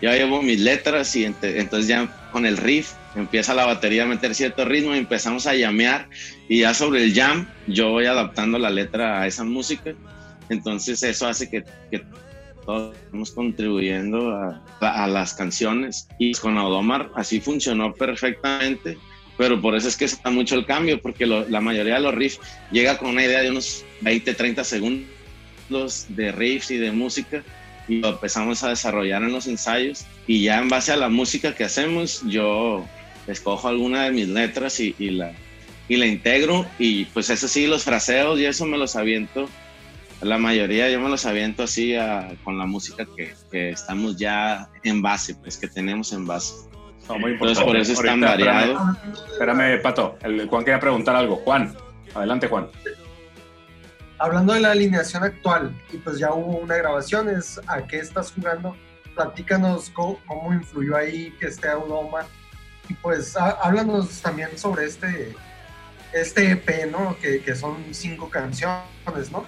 Speaker 8: yo llevo mis letras y ent entonces ya con el riff empieza la batería a meter cierto ritmo y empezamos a llamear y ya sobre el jam yo voy adaptando la letra a esa música, entonces eso hace que, que todos estamos contribuyendo a, a, las canciones. Y con Audomar así funcionó perfectamente pero por eso es que está mucho el cambio, porque lo, la mayoría de los riffs llega con una idea de unos 20, 30 segundos de riffs y de música y lo empezamos a desarrollar en los ensayos. Y ya en base a la música que hacemos yo escojo alguna de mis letras y, y la, y la integro y pues eso sí, los fraseos y eso me los aviento, la mayoría yo me los aviento así a, con la música que, que estamos ya en base, pues que tenemos en base.
Speaker 4: No, muy
Speaker 8: Entonces por eso es tan variado.
Speaker 4: Espérame, espérame, Pato. El Juan quería preguntar algo. Juan, adelante, Juan.
Speaker 6: Hablando de la alineación actual, y pues ya hubo una grabación, es ¿a qué estás jugando? Platícanos cómo, cómo influyó ahí que esté Audoma. Y pues háblanos también sobre este, este EP, ¿no? Que, que son cinco canciones, ¿no?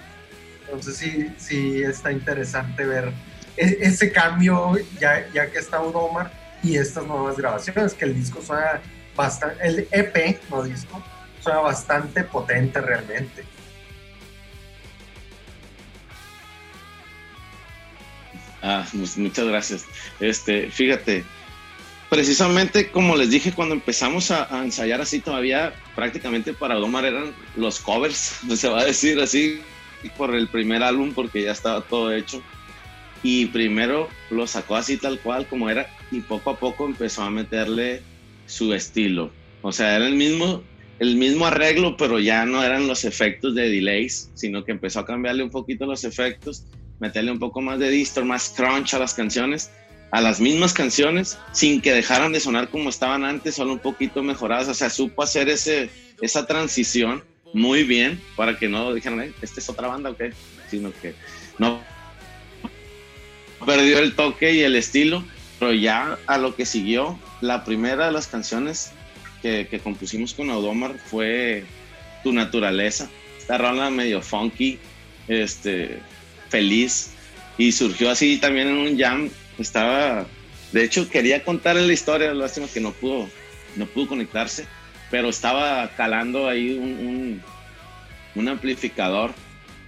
Speaker 6: Entonces sí, sí está interesante ver e- ese cambio ya, ya que está Udomar y estas nuevas grabaciones, que el disco suena bastante, el EP, no disco, suena bastante potente realmente.
Speaker 8: Ah, pues, muchas gracias. Este, fíjate, precisamente como les dije cuando empezamos a, ensayar así todavía, prácticamente para Domar eran los covers, se va a decir así, por el primer álbum porque ya estaba todo hecho. Y primero lo sacó así tal cual como era y poco a poco empezó a meterle su estilo. O sea, era el mismo, el mismo arreglo, pero ya no eran los efectos de delays, sino que empezó a cambiarle un poquito los efectos, meterle un poco más de distor, más crunch a las canciones, a las mismas canciones, sin que dejaran de sonar como estaban antes, solo un poquito mejoradas. O sea, supo hacer ese, esa transición muy bien para que no dijeran, "Eh, ¿esta es otra banda o qué? Sino que no perdió el toque y el estilo, pero ya a lo que siguió, la primera de las canciones que, que compusimos con Audomar fue Tu Naturaleza. Esta rola medio funky, este, feliz, y surgió así también en un jam. Estaba, de hecho, quería contar la historia, lástima que no pudo, no pudo conectarse, pero estaba calando ahí un, un, un amplificador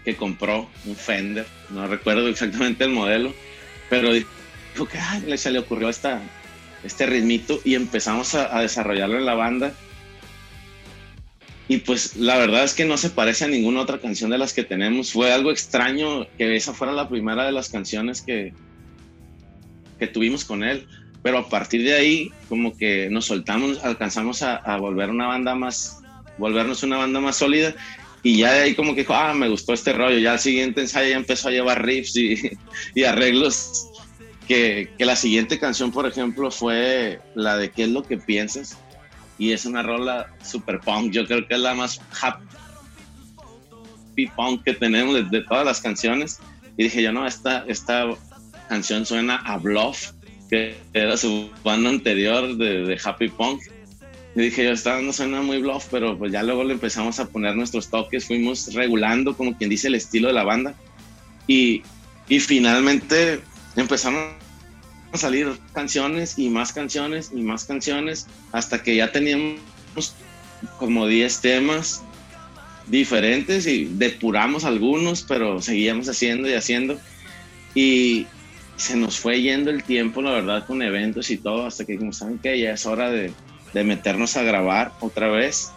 Speaker 8: que compró, un Fender, no recuerdo exactamente el modelo, pero dijo que ay, se le ocurrió esta, este ritmito y empezamos a, a, desarrollarlo en la banda. Y pues la verdad es que no se parece a ninguna otra canción de las que tenemos. Fue algo extraño que esa fuera la primera de las canciones que, que tuvimos con él. Pero a partir de ahí, como que nos soltamos, alcanzamos a, a volver una banda más, volvernos una banda más sólida y ya de ahí como que dijo, ah, me gustó este rollo. Ya al siguiente ensayo ya empezó a llevar riffs y, y arreglos. Que, que, la siguiente canción, por ejemplo, fue la de ¿Qué es lo que piensas? Y es una rola super punk. Yo creo que es la más happy punk que tenemos de, de todas las canciones. Y dije yo, no, esta, esta canción suena a Bluff, que era su banda anterior de, Happy Punk. Y dije, yo, esta no suena muy bluff, pero pues ya luego le empezamos a poner nuestros toques, fuimos regulando, como quien dice, el estilo de la banda. Y, y finalmente empezaron a salir canciones y más canciones y más canciones, hasta que ya teníamos como 10 temas diferentes y depuramos algunos, pero seguíamos haciendo y haciendo. Y se nos fue yendo el tiempo, la verdad, con eventos y todo, hasta que dijimos, ¿saben qué? Ya es hora de, de meternos a grabar otra vez.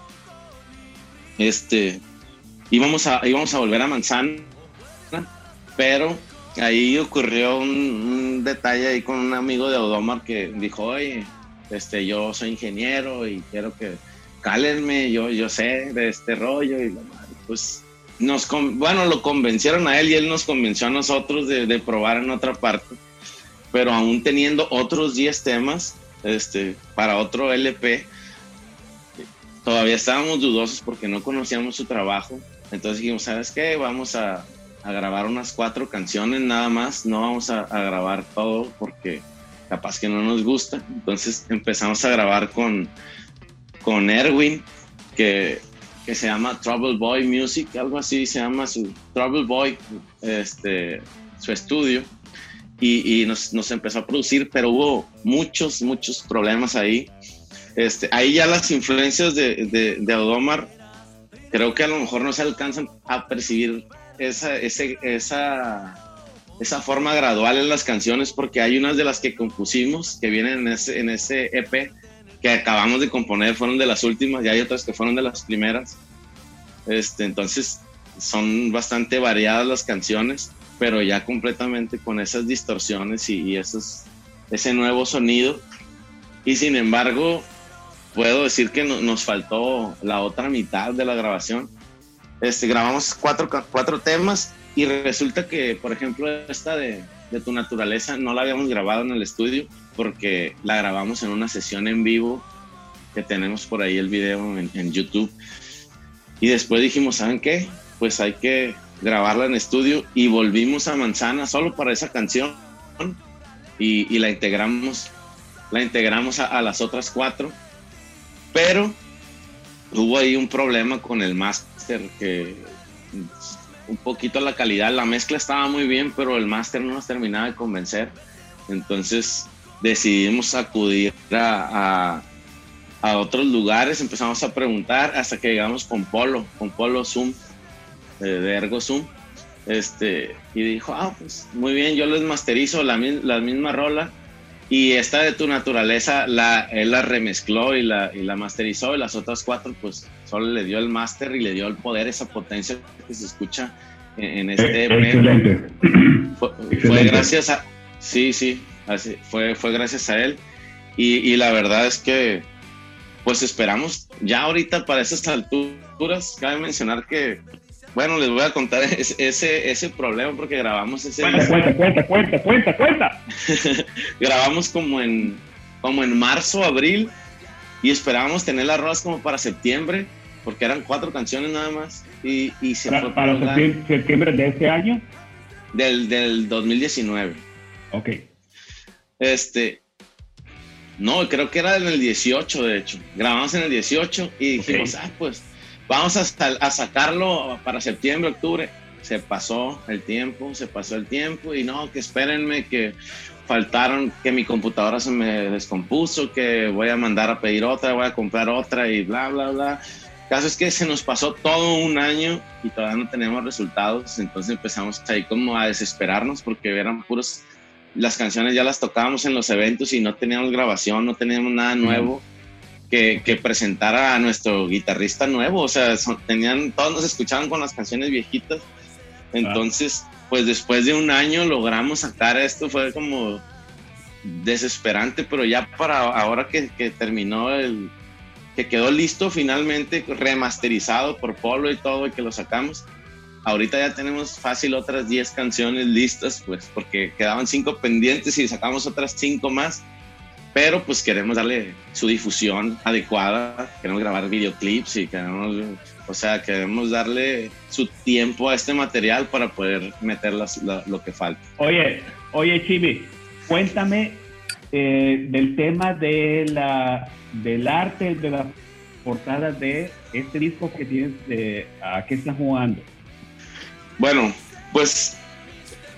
Speaker 8: Este, íbamos a, a volver a Manzana, pero ahí ocurrió un, detalle ahí con un amigo de Audomar que dijo, oye, este, yo soy ingeniero y quiero que cálenme, yo, yo sé de este rollo y pues nos, bueno, lo convencieron a él y él nos convenció a nosotros de, probar en otra parte, pero aún teniendo otros 10 temas, este, para otro LP. Todavía estábamos dudosos porque no conocíamos su trabajo. Entonces dijimos, ¿sabes qué? Vamos a, a grabar unas cuatro canciones nada más. No vamos a, a, grabar todo porque capaz que no nos gusta. Entonces empezamos a grabar con, con Erwin, que, que se llama Trouble Boy Music, algo así se llama su Trouble Boy, este, su estudio y, y nos, nos, empezó a producir, pero hubo muchos, muchos problemas ahí. Este, ahí ya las influencias de, de, de Audomar, creo que a lo mejor no se alcanzan a percibir esa, ese, esa, esa forma gradual en las canciones, porque hay unas de las que compusimos que vienen en ese, en ese EP que acabamos de componer, fueron de las últimas, y hay otras que fueron de las primeras. Este, entonces, son bastante variadas las canciones pero ya completamente con esas distorsiones y, y esos, ese nuevo sonido. Y sin embargo, puedo decir que no, nos faltó la otra mitad de la grabación. Este, grabamos cuatro, cuatro temas y resulta que, por ejemplo, esta de, de Tu Naturaleza no la habíamos grabado en el estudio porque la grabamos en una sesión en vivo que tenemos por ahí el video en, en YouTube. Y después dijimos, ¿saben qué? Pues hay que grabarla en estudio y volvimos a Manzana solo para esa canción y, y la integramos, la integramos a, a, las otras cuatro, pero hubo ahí un problema con el máster que un poquito la calidad. La mezcla estaba muy bien, pero el máster no nos terminaba de convencer. Entonces decidimos acudir a, a, a otros lugares, empezamos a preguntar hasta que llegamos con Polo, con Polo Zoom, de, de Ergo Zoom. Este, y dijo, ah, pues muy bien, yo les masterizo la, la misma rola y esta de tu naturaleza, la, él la remezcló y la, y la masterizó y las otras cuatro, pues solo le dio el máster y le dio el poder, esa potencia que se escucha en, en este EP.
Speaker 5: Excelente.
Speaker 8: Fue, gracias a, sí, sí, así, fue, fue gracias a él y, y la verdad es que pues esperamos ya ahorita para esas alturas, cabe mencionar que, bueno, les voy a contar ese, ese, ese problema porque grabamos ese
Speaker 5: Cuenta, cuenta, cuenta, cuenta, cuenta, cuenta.
Speaker 8: grabamos como en, como en marzo, abril, y esperábamos tener las rolas como para septiembre, porque eran cuatro canciones nada más, y, y se fue
Speaker 5: Para, para
Speaker 8: prolongando.
Speaker 5: septiembre, septiembre de este año.
Speaker 8: del, del 2019.
Speaker 5: Ok.
Speaker 8: Este, no, creo que era en el 18, de hecho. Grabamos en el 18 y dijimos,
Speaker 5: Ok.
Speaker 8: ah, pues vamos a, a sacarlo para septiembre, octubre. Se pasó el tiempo, se pasó el tiempo y no, que espérenme, que faltaron, que mi computadora se me descompuso, que voy a mandar a pedir otra, voy a comprar otra y bla, bla, bla. El caso es que se nos pasó todo un año y todavía no tenemos resultados, entonces empezamos ahí como a desesperarnos porque eran puros las canciones ya las tocábamos en los eventos y no teníamos grabación, no teníamos nada nuevo que, que presentara a nuestro guitarrista nuevo. O sea, son- tenían, todos nos escuchaban con las canciones viejitas. Entonces, pues después de un año logramos sacar esto, fue como desesperante, pero ya para ahora que, que terminó el, que quedó listo finalmente, remasterizado por Polo y todo, y que lo sacamos. Ahorita ya tenemos fácil otras 10 canciones listas, pues, porque quedaban 5 pendientes y sacamos otras 5 más. Pero pues queremos darle su difusión adecuada, queremos grabar videoclips y queremos, o sea, queremos darle su tiempo a este material para poder meter las- la- lo que falta.
Speaker 5: Oye, oye, Chibi, cuéntame eh, del tema de la, del arte de la portada de este disco que tienes de a qué estás jugando.
Speaker 8: Bueno, pues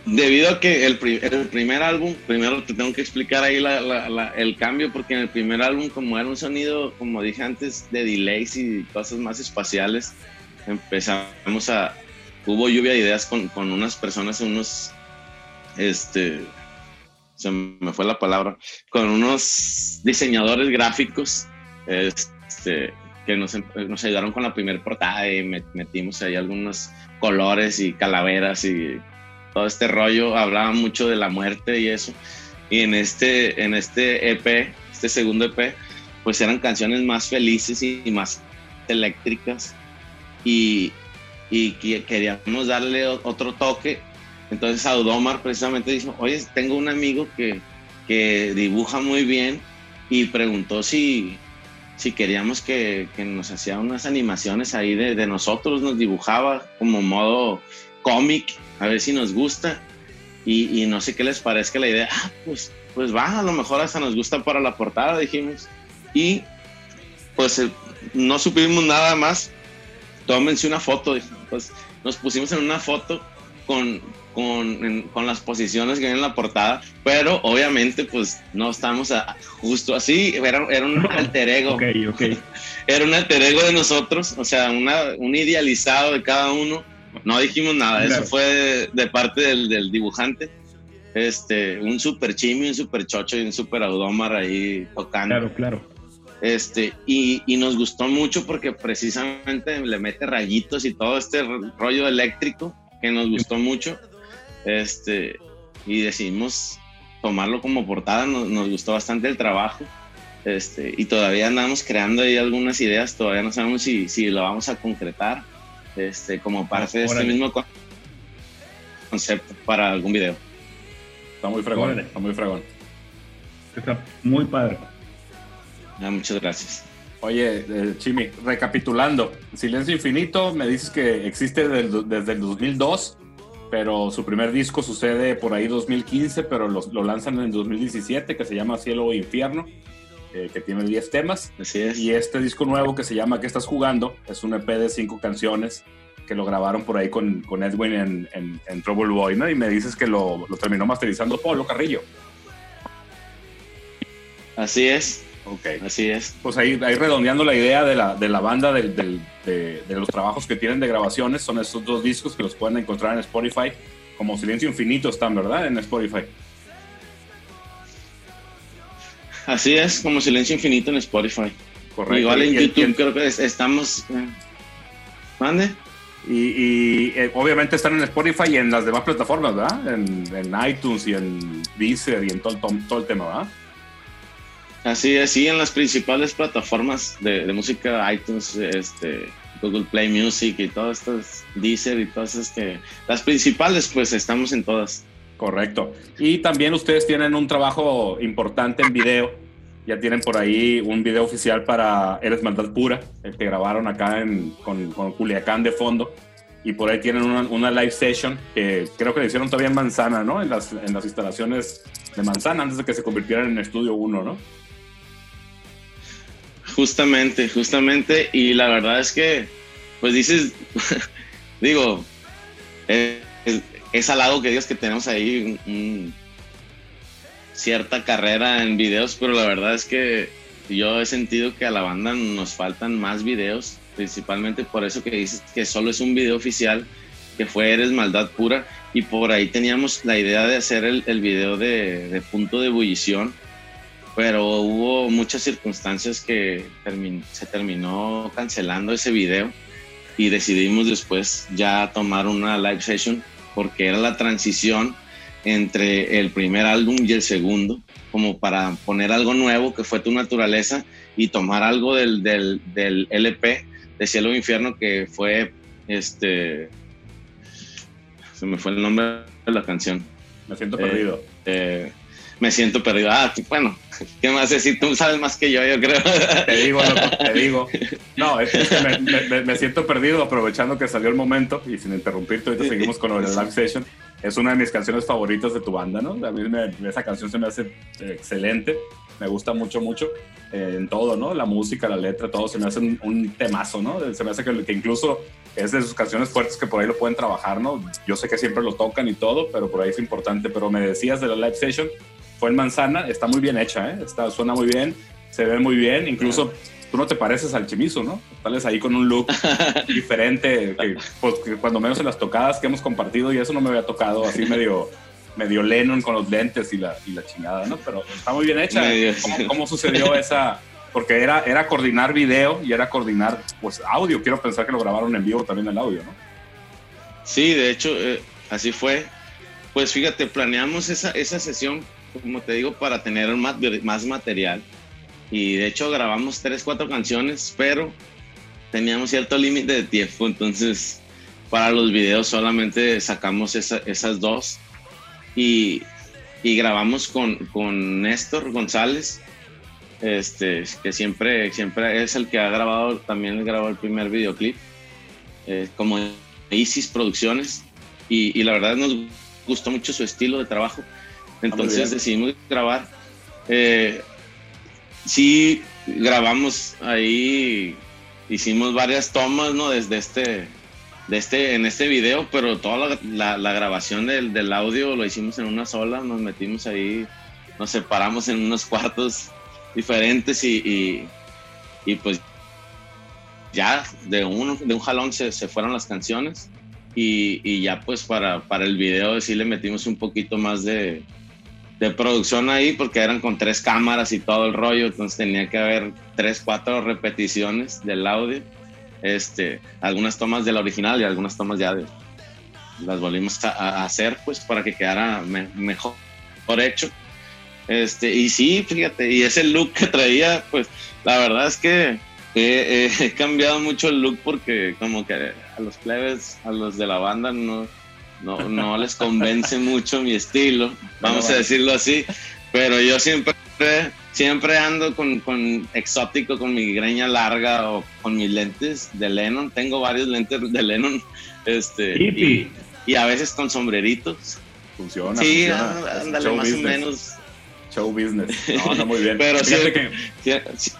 Speaker 8: debido a que el, el primer álbum, primero te tengo que explicar ahí la- la- la- el cambio, porque en el primer álbum, como era un sonido, como dije antes, de delays y cosas más espaciales, empezamos a. Hubo lluvia de ideas con, con unas personas, unos. Este. Se me fue la palabra. Con unos diseñadores gráficos. Este. Que nos, nos ayudaron con la primera portada y met- metimos ahí algunos colores y calaveras y todo este rollo. Hablaba mucho de la muerte y eso. Y en este en este EP este segundo EP pues eran canciones más felices y, más eléctricas. Y, y que- queríamos darle otro toque. Entonces Audomar precisamente dijo oye tengo un amigo que, que dibuja muy bien y preguntó si si queríamos que, que nos hacía unas animaciones ahí de, de nosotros, nos dibujaba como modo cómic, a ver si nos gusta. Y, no sé qué les parezca la idea. Ah, pues, pues va, a lo mejor hasta nos gusta para la portada, dijimos. Y pues eh, no supimos nada más. Tómense una foto. Pues nos pusimos en una foto con, con, en- con las posiciones que hay en la portada, pero obviamente pues no estamos a- justo así, era, era un alter ego
Speaker 5: Ok, ok.
Speaker 8: era un alter ego de nosotros, o sea, una, un idealizado de cada uno. No dijimos nada,
Speaker 5: Claro.
Speaker 8: eso fue de, de parte del, del dibujante. Este, un super chimi, un super chocho y un super audomar ahí tocando.
Speaker 5: Claro, claro.
Speaker 8: Este, y, y nos gustó mucho porque precisamente le mete rayitos y todo este rollo eléctrico que nos gustó mucho. Este, y decidimos tomarlo como portada, nos, nos gustó bastante el trabajo. Este, y todavía andamos creando ahí algunas ideas, todavía no sabemos si, si lo vamos a concretar este, como parte de este mismo con- concepto para algún video.
Speaker 4: Está muy fregón,
Speaker 5: Órale.
Speaker 4: está muy fregón.
Speaker 5: Está muy padre.
Speaker 8: Ah, muchas gracias.
Speaker 4: Oye, eh, Chimi, recapitulando, Silencio Infinito, me dices que existe del- desde el 2002, pero su primer disco sucede por ahí 2015, pero lo, lo lanzan en 2017, que se llama Cielo o Infierno, eh, que tiene 10 temas.
Speaker 8: Así es.
Speaker 4: Y este disco nuevo que se llama ¿Qué estás jugando? Es un EP de cinco canciones que lo grabaron por ahí con, con Edwin en, en, en Trouble Boy, ¿no? Y me dices que lo, lo terminó masterizando Polo Carrillo.
Speaker 8: Así es,
Speaker 4: Ok.
Speaker 8: así es.
Speaker 4: Pues ahí, ahí redondeando la idea de la, de la banda, del- del- de, de los trabajos que tienen de grabaciones, son estos dos discos que los pueden encontrar en Spotify. Como Silencio Infinito están, ¿verdad? En Spotify.
Speaker 8: Así es, como Silencio Infinito en Spotify.
Speaker 4: Correcto.
Speaker 8: Igual en YouTube creo que es- estamos... eh, ¿Mande?
Speaker 4: Y, y, eh, obviamente están en Spotify y en las demás plataformas, ¿verdad? En, en iTunes y en Deezer y en todo el tema, ¿verdad?
Speaker 8: Así es, sí, en las principales plataformas de, música, iTunes, este, Google Play Music y todas estas, Deezer y todas estas que... Las principales, pues estamos en todas.
Speaker 4: Correcto. Y también ustedes tienen un trabajo importante en video. Ya tienen por ahí un video oficial para Eres Maldad Pura, el que grabaron acá en, con, Culiacán de fondo. Y por ahí tienen una, una live session que creo que le hicieron todavía en Manzana, ¿no? En las, en las instalaciones de Manzana, antes de que se convirtieran en Estudio 1, ¿no?
Speaker 8: Justamente, justamente. Y la verdad es que, pues dices, digo, es, es halago que digas que tenemos ahí un- cierta carrera en videos, pero la verdad es que yo he sentido que a la banda nos faltan más videos, principalmente por eso que dices que solo es un video oficial, que fue Eres Maldad Pura, y por ahí teníamos la idea de hacer el, el video de, de Punto de Ebullición, pero hubo muchas circunstancias que termin- se terminó cancelando ese video y decidimos después ya tomar una live session porque era la transición entre el primer álbum y el segundo, como para poner algo nuevo que fue Tu Naturaleza y tomar algo del, del, del LP de Cielo e Infierno que fue este... Se me fue el nombre de la canción.
Speaker 4: Me siento
Speaker 8: Eh,
Speaker 4: perdido.
Speaker 8: Eh, me siento perdido. Ah, bueno, ¿qué más decir? Tú sabes más que yo, yo creo.
Speaker 4: Te digo, loco, te digo. No, es, que me, me- me- siento perdido aprovechando que salió el momento y sin interrumpirte, ahorita seguimos con lo de la live session. Es una de mis canciones favoritas de tu banda, ¿no? A mí me- esa canción se me hace excelente, me gusta mucho, mucho eh, en todo, ¿no? La música, la letra, todo se me hace un, un temazo, ¿no? Se me hace que, que incluso es de sus canciones fuertes que por ahí lo pueden trabajar, ¿no? Yo sé que siempre lo tocan y todo, pero por ahí es importante. Pero me decías de la live session, fue en Manzana, está muy bien hecha, ¿eh? Está, suena muy bien, se ve muy bien, incluso tú no te pareces al chimizo, ¿no? Sales ahí con un look diferente, que, pues, que cuando menos en las tocadas que hemos compartido y eso no me había tocado así medio, medio Lennon con los lentes y la, y la chingada, ¿no? Pero está muy bien hecha.
Speaker 8: Medio,
Speaker 4: ¿Cómo,
Speaker 8: sí.
Speaker 4: cómo sucedió esa? Porque era, era coordinar video y era coordinar pues audio. Quiero pensar que lo grabaron en vivo también el audio, ¿no?
Speaker 8: Sí, de hecho, eh, así fue. Pues fíjate, planeamos esa, esa sesión, como te digo, para tener más, más material. Y de hecho grabamos tres, cuatro canciones, pero teníamos cierto límite de tiempo. Entonces, para los videos solamente sacamos esa- esas dos. Y, y grabamos con, con Néstor González, este, que siempre, siempre es el que ha grabado, también grabó el primer videoclip, eh, como Isis Producciones, y, y la verdad nos gustó mucho su estilo de trabajo, entonces decidimos grabar. Eh, sí, grabamos ahí, hicimos varias tomas, ¿no? Desde este, de este, en este video, pero toda la, la- la grabación del, del audio lo hicimos en una sola, nos metimos ahí, nos separamos en unos cuartos diferentes y, y, y pues ya de un, de un jalón se, se fueron las canciones y, y ya pues para, para el video sí le metimos un poquito más de, de producción ahí porque eran con tres cámaras y todo el rollo, entonces tenía que haber tres, cuatro repeticiones del audio, este, algunas tomas de la original y algunas tomas ya de, las volvimos a, a hacer pues para que quedara me- mejor por hecho. Este, y sí, fíjate, y ese look que traía, pues la verdad es que he, he- he cambiado mucho el look porque como que a los plebes, a los de la banda no, no, no les convence mucho mi estilo, vamos a decirlo así, pero yo siempre, siempre ando con, con exótico, con mi greña larga o con mis lentes de Lennon, tengo varios lentes de Lennon, este, y, y a veces con sombreritos.
Speaker 4: Funciona.
Speaker 8: Sí,
Speaker 4: funciona.
Speaker 8: ándale, más o
Speaker 4: business.
Speaker 8: menos.
Speaker 4: Show business. No, no, muy bien.
Speaker 8: Pero sí-
Speaker 4: Fíjate que
Speaker 8: Sí, sí,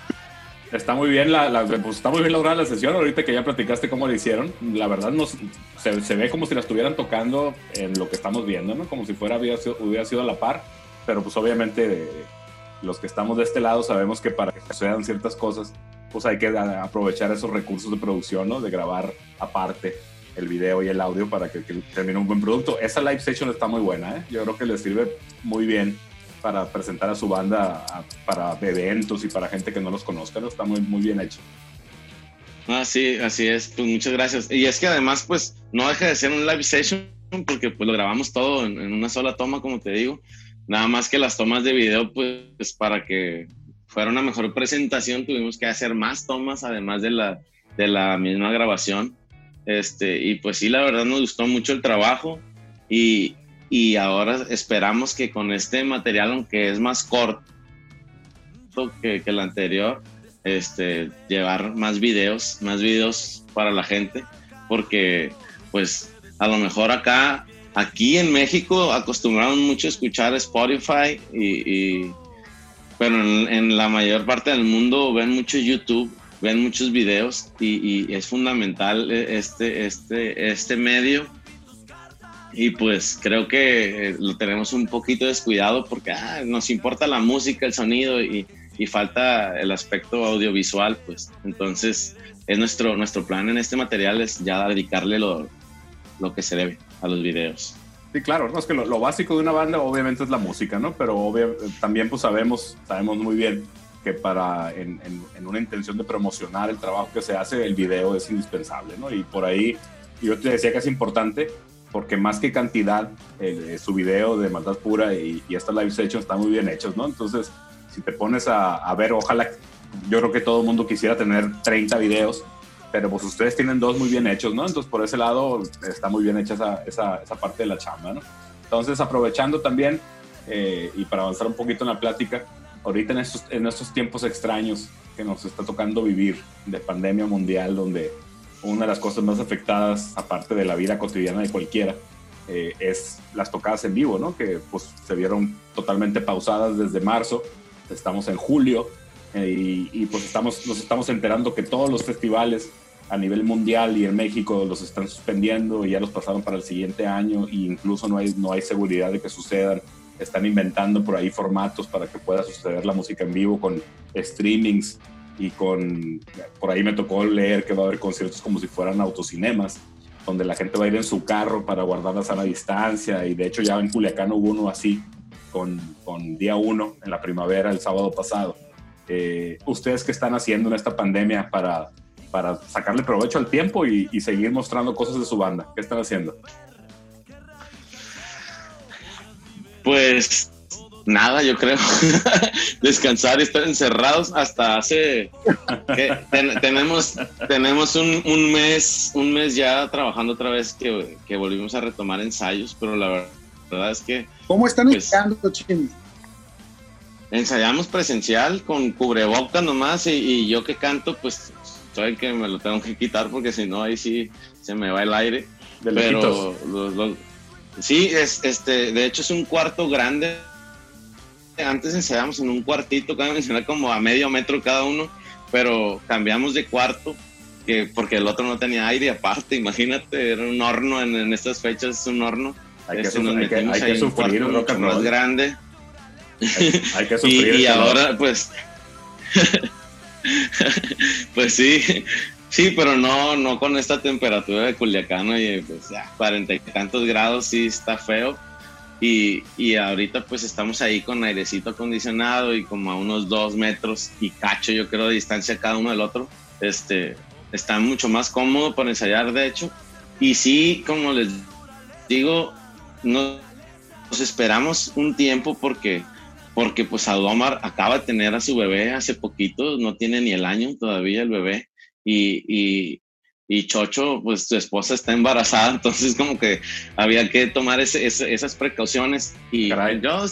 Speaker 4: Está muy bien la, la- pues está muy bien lograda la sesión. Ahorita que ya platicaste cómo lo hicieron, la verdad no, se, se ve como si la estuvieran tocando en lo que estamos viendo, ¿no? Como si fuera hubiera sido, hubiera sido a la par. Pero pues obviamente eh, los que estamos de este lado sabemos que para que sucedan ciertas cosas, pues hay que aprovechar esos recursos de producción, ¿no? De grabar aparte el video y el audio para que, que termine un buen producto. Esa live session está muy buena, ¿eh? Yo creo que le sirve muy bien para presentar a su banda a- para eventos y para gente que no los conozca, ¿no? Está muy, muy bien hecho.
Speaker 8: Ah, sí, así es. Pues muchas gracias. Y es que además, pues, no deja de ser un live session porque pues lo grabamos todo en, en una sola toma, como te digo. Nada más que las tomas de video, pues, para que fuera una mejor presentación, tuvimos que hacer más tomas, además de la, de la misma grabación. Este, y pues sí, la verdad nos gustó mucho el trabajo y, y ahora esperamos que con este material, aunque es más corto que, que el anterior, este, llevar más videos, más videos para la gente, porque pues a lo mejor acá, aquí en México acostumbramos mucho a escuchar Spotify, y, pero en, la mayor parte del mundo ven mucho YouTube, ven muchos videos y, y es fundamental este, este, este medio. Y pues creo que eh, lo tenemos un poquito descuidado porque ah, nos importa la música, el sonido y, y falta el aspecto audiovisual, pues entonces es nuestro, nuestro plan en este material es ya dedicarle lo, lo que se debe a los videos.
Speaker 4: Sí, claro, no, es que lo, lo básico de una banda obviamente es la música, ¿no? Pero obvia- también pues sabemos, sabemos muy bien que para en, en- en una intención de promocionar el trabajo que se hace, el video es indispensable, ¿no? Y por ahí yo te decía que es importante porque más que cantidad, eh, su video de Maldad Pura y, y esta live session están muy bien hechos, ¿no? Entonces, si te pones a, a ver, ojalá, yo creo que todo el mundo quisiera tener 30 videos, pero pues ustedes tienen dos muy bien hechos, ¿no? Entonces por ese lado está muy bien hecha esa, esa, esa parte de la chamba, ¿no? Entonces aprovechando también eh, y para avanzar un poquito en la plática, ahorita en estos, en estos tiempos extraños que nos está tocando vivir de pandemia mundial, donde una de las cosas más afectadas, aparte de la vida cotidiana de cualquiera, eh, es las tocadas en vivo, ¿no? Que pues se vieron totalmente pausadas desde marzo, estamos en julio eh, y, y, pues estamos, nos estamos enterando que todos los festivales a nivel mundial y en México los están suspendiendo y ya los pasaron para el siguiente año e incluso no hay, no hay seguridad de que sucedan. Están inventando por ahí formatos para que pueda suceder la música en vivo con streamings y con, por ahí me tocó leer que va a haber conciertos como si fueran autocinemas, donde la gente va a ir en su carro para guardar la sana distancia y de hecho ya en Culiacán hubo uno así con, con día uno en la primavera el sábado pasado. Eh, ¿Ustedes qué están haciendo en esta pandemia para, para sacarle provecho al tiempo y, y seguir mostrando cosas de su banda? ¿Qué están haciendo?
Speaker 8: Pues nada, yo creo. Descansar y estar encerrados hasta hace que ten- tenemos tenemos un, un mes un mes ya trabajando otra vez que, que volvimos a retomar ensayos, pero la ver- verdad es que
Speaker 7: ¿Cómo están
Speaker 8: Pues-
Speaker 7: ensayando, Chimi?
Speaker 8: ensayamos presencial con cubrebocas nomás y, y yo que canto pues soy el que me lo tengo que quitar porque si no ahí sí se me va el aire.
Speaker 4: De
Speaker 8: pero los- sí es este de hecho es un cuarto grande antes ensayábamos en un cuartito cada mencionar como a medio metro cada uno pero cambiamos de cuarto que porque el otro no tenía aire aparte imagínate era un horno en, en estas fechas es un horno
Speaker 4: Hay que, suf-
Speaker 8: nos
Speaker 4: hay que- hay
Speaker 8: en un
Speaker 4: sufrir
Speaker 8: cuarto mucho más grande
Speaker 4: Hay, hay que sufrir.
Speaker 8: y ahora, pues, pues sí, sí, pero no, no con esta temperatura de Culiacán, y pues ya, cuarenta y tantos grados, sí está feo. Y, y ahorita pues estamos ahí con airecito acondicionado y como a unos dos metros y cacho yo creo de distancia cada uno del otro. Este, está mucho más cómodo para ensayar de hecho. Y sí, como les digo, no- nos esperamos un tiempo porque porque pues Adomar acaba de tener a su bebé hace poquito, no tiene ni el año todavía el bebé, y, y, y Chocho, pues su esposa está embarazada, entonces como que había que tomar ese- ese- esas precauciones, y
Speaker 4: Caray.
Speaker 8: yo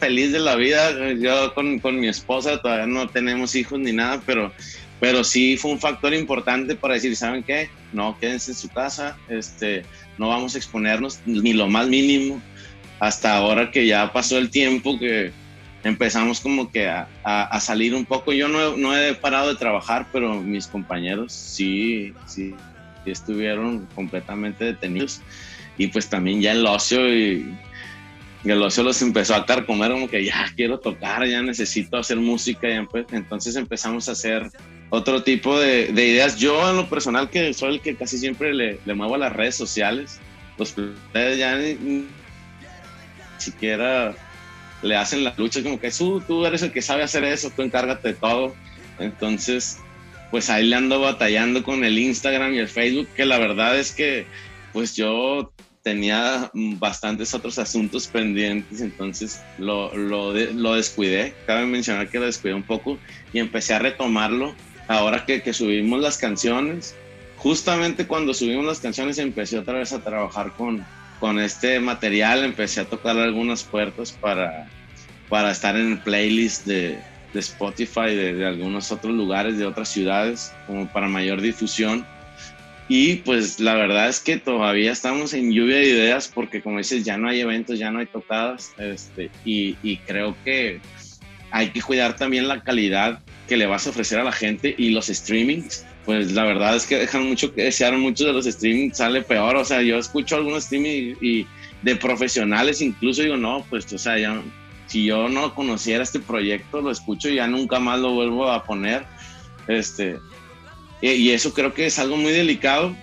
Speaker 8: feliz de la vida, yo con, con mi esposa todavía no tenemos hijos ni nada, pero, pero sí fue un factor importante para decir, ¿saben qué? No, quédense en su casa, este, no vamos a exponernos ni lo más mínimo, hasta ahora que ya pasó el tiempo que empezamos como que a, a- a salir un poco. Yo no, no he parado de trabajar, pero mis compañeros sí, sí, estuvieron completamente detenidos. Y pues también ya el ocio y, y el ocio los empezó a carcomer como que ya quiero tocar, ya necesito hacer música. Y entonces empezamos a hacer otro tipo de, de ideas. Yo en lo personal que soy el que casi siempre le, muevo a las redes sociales, los ustedes ya ni siquiera le hacen la lucha, como que tú, tú eres el que sabe hacer eso, tú encárgate de todo. Entonces, pues ahí le ando batallando con el Instagram y el Facebook, que la verdad es que pues yo tenía bastantes otros asuntos pendientes, entonces lo, lo, lo descuidé. Cabe mencionar que lo descuidé un poco y empecé a retomarlo ahora que, que subimos las canciones. Justamente cuando subimos las canciones empecé otra vez a trabajar con, con este material, empecé a tocar algunas puertas para, para estar en el playlist de, de Spotify de, de algunos otros lugares, de otras ciudades, como para mayor difusión. Y pues la verdad es que todavía estamos en lluvia de ideas porque como dices, ya no hay eventos, ya no hay tocadas, este, y, y creo que hay que cuidar también la calidad que le vas a ofrecer a la gente y los streamings. Pues la verdad es que dejan mucho que desear, muchos de los streamings sale peor, o sea, yo escucho algunos streamings y, y de profesionales incluso digo, no, pues o sea, ya, si yo no conociera este proyecto, lo escucho y ya nunca más lo vuelvo a poner. Este, y, y eso creo que es algo muy delicado.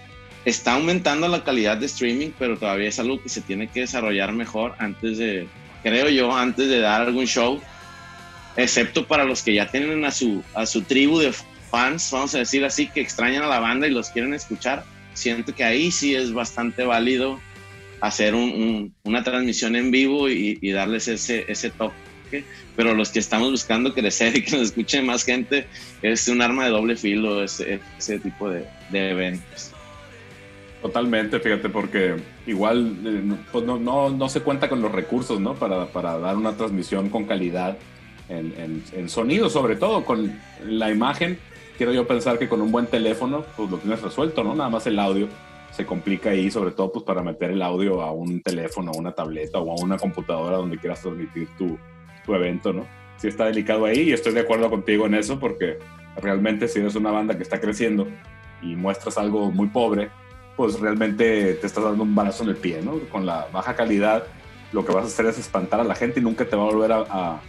Speaker 8: Está aumentando la calidad de streaming, pero todavía es algo que se tiene que desarrollar mejor antes de, creo yo, antes de dar algún show, excepto para los que ya tienen a su, a su tribu de fans, vamos a decir así, que extrañan a la banda y los quieren escuchar. Siento que ahí sí es bastante válido hacer un- un- una transmisión en vivo y, darles ese, ese toque. Pero los que estamos buscando crecer y que nos escuche más gente, es un arma de doble filo ese, ese tipo de, eventos.
Speaker 4: Totalmente, fíjate, porque igual eh, pues no, no, no se cuenta con los recursos, ¿no? Para, para dar una transmisión con calidad en, en- en sonido, sobre todo con la imagen. Quiero yo pensar que con un buen teléfono, pues lo tienes resuelto, ¿no? Nada más el audio se complica ahí, sobre todo pues para meter el audio a un teléfono, a una tableta o a una computadora donde quieras transmitir tu, tu evento, ¿no? Sí está delicado ahí y estoy de acuerdo contigo en eso porque realmente si eres una banda que está creciendo y muestras algo muy pobre, pues realmente te estás dando un balazo en el pie, ¿no? Con la baja calidad, lo que vas a hacer es espantar a la gente y nunca te va a volver a, a-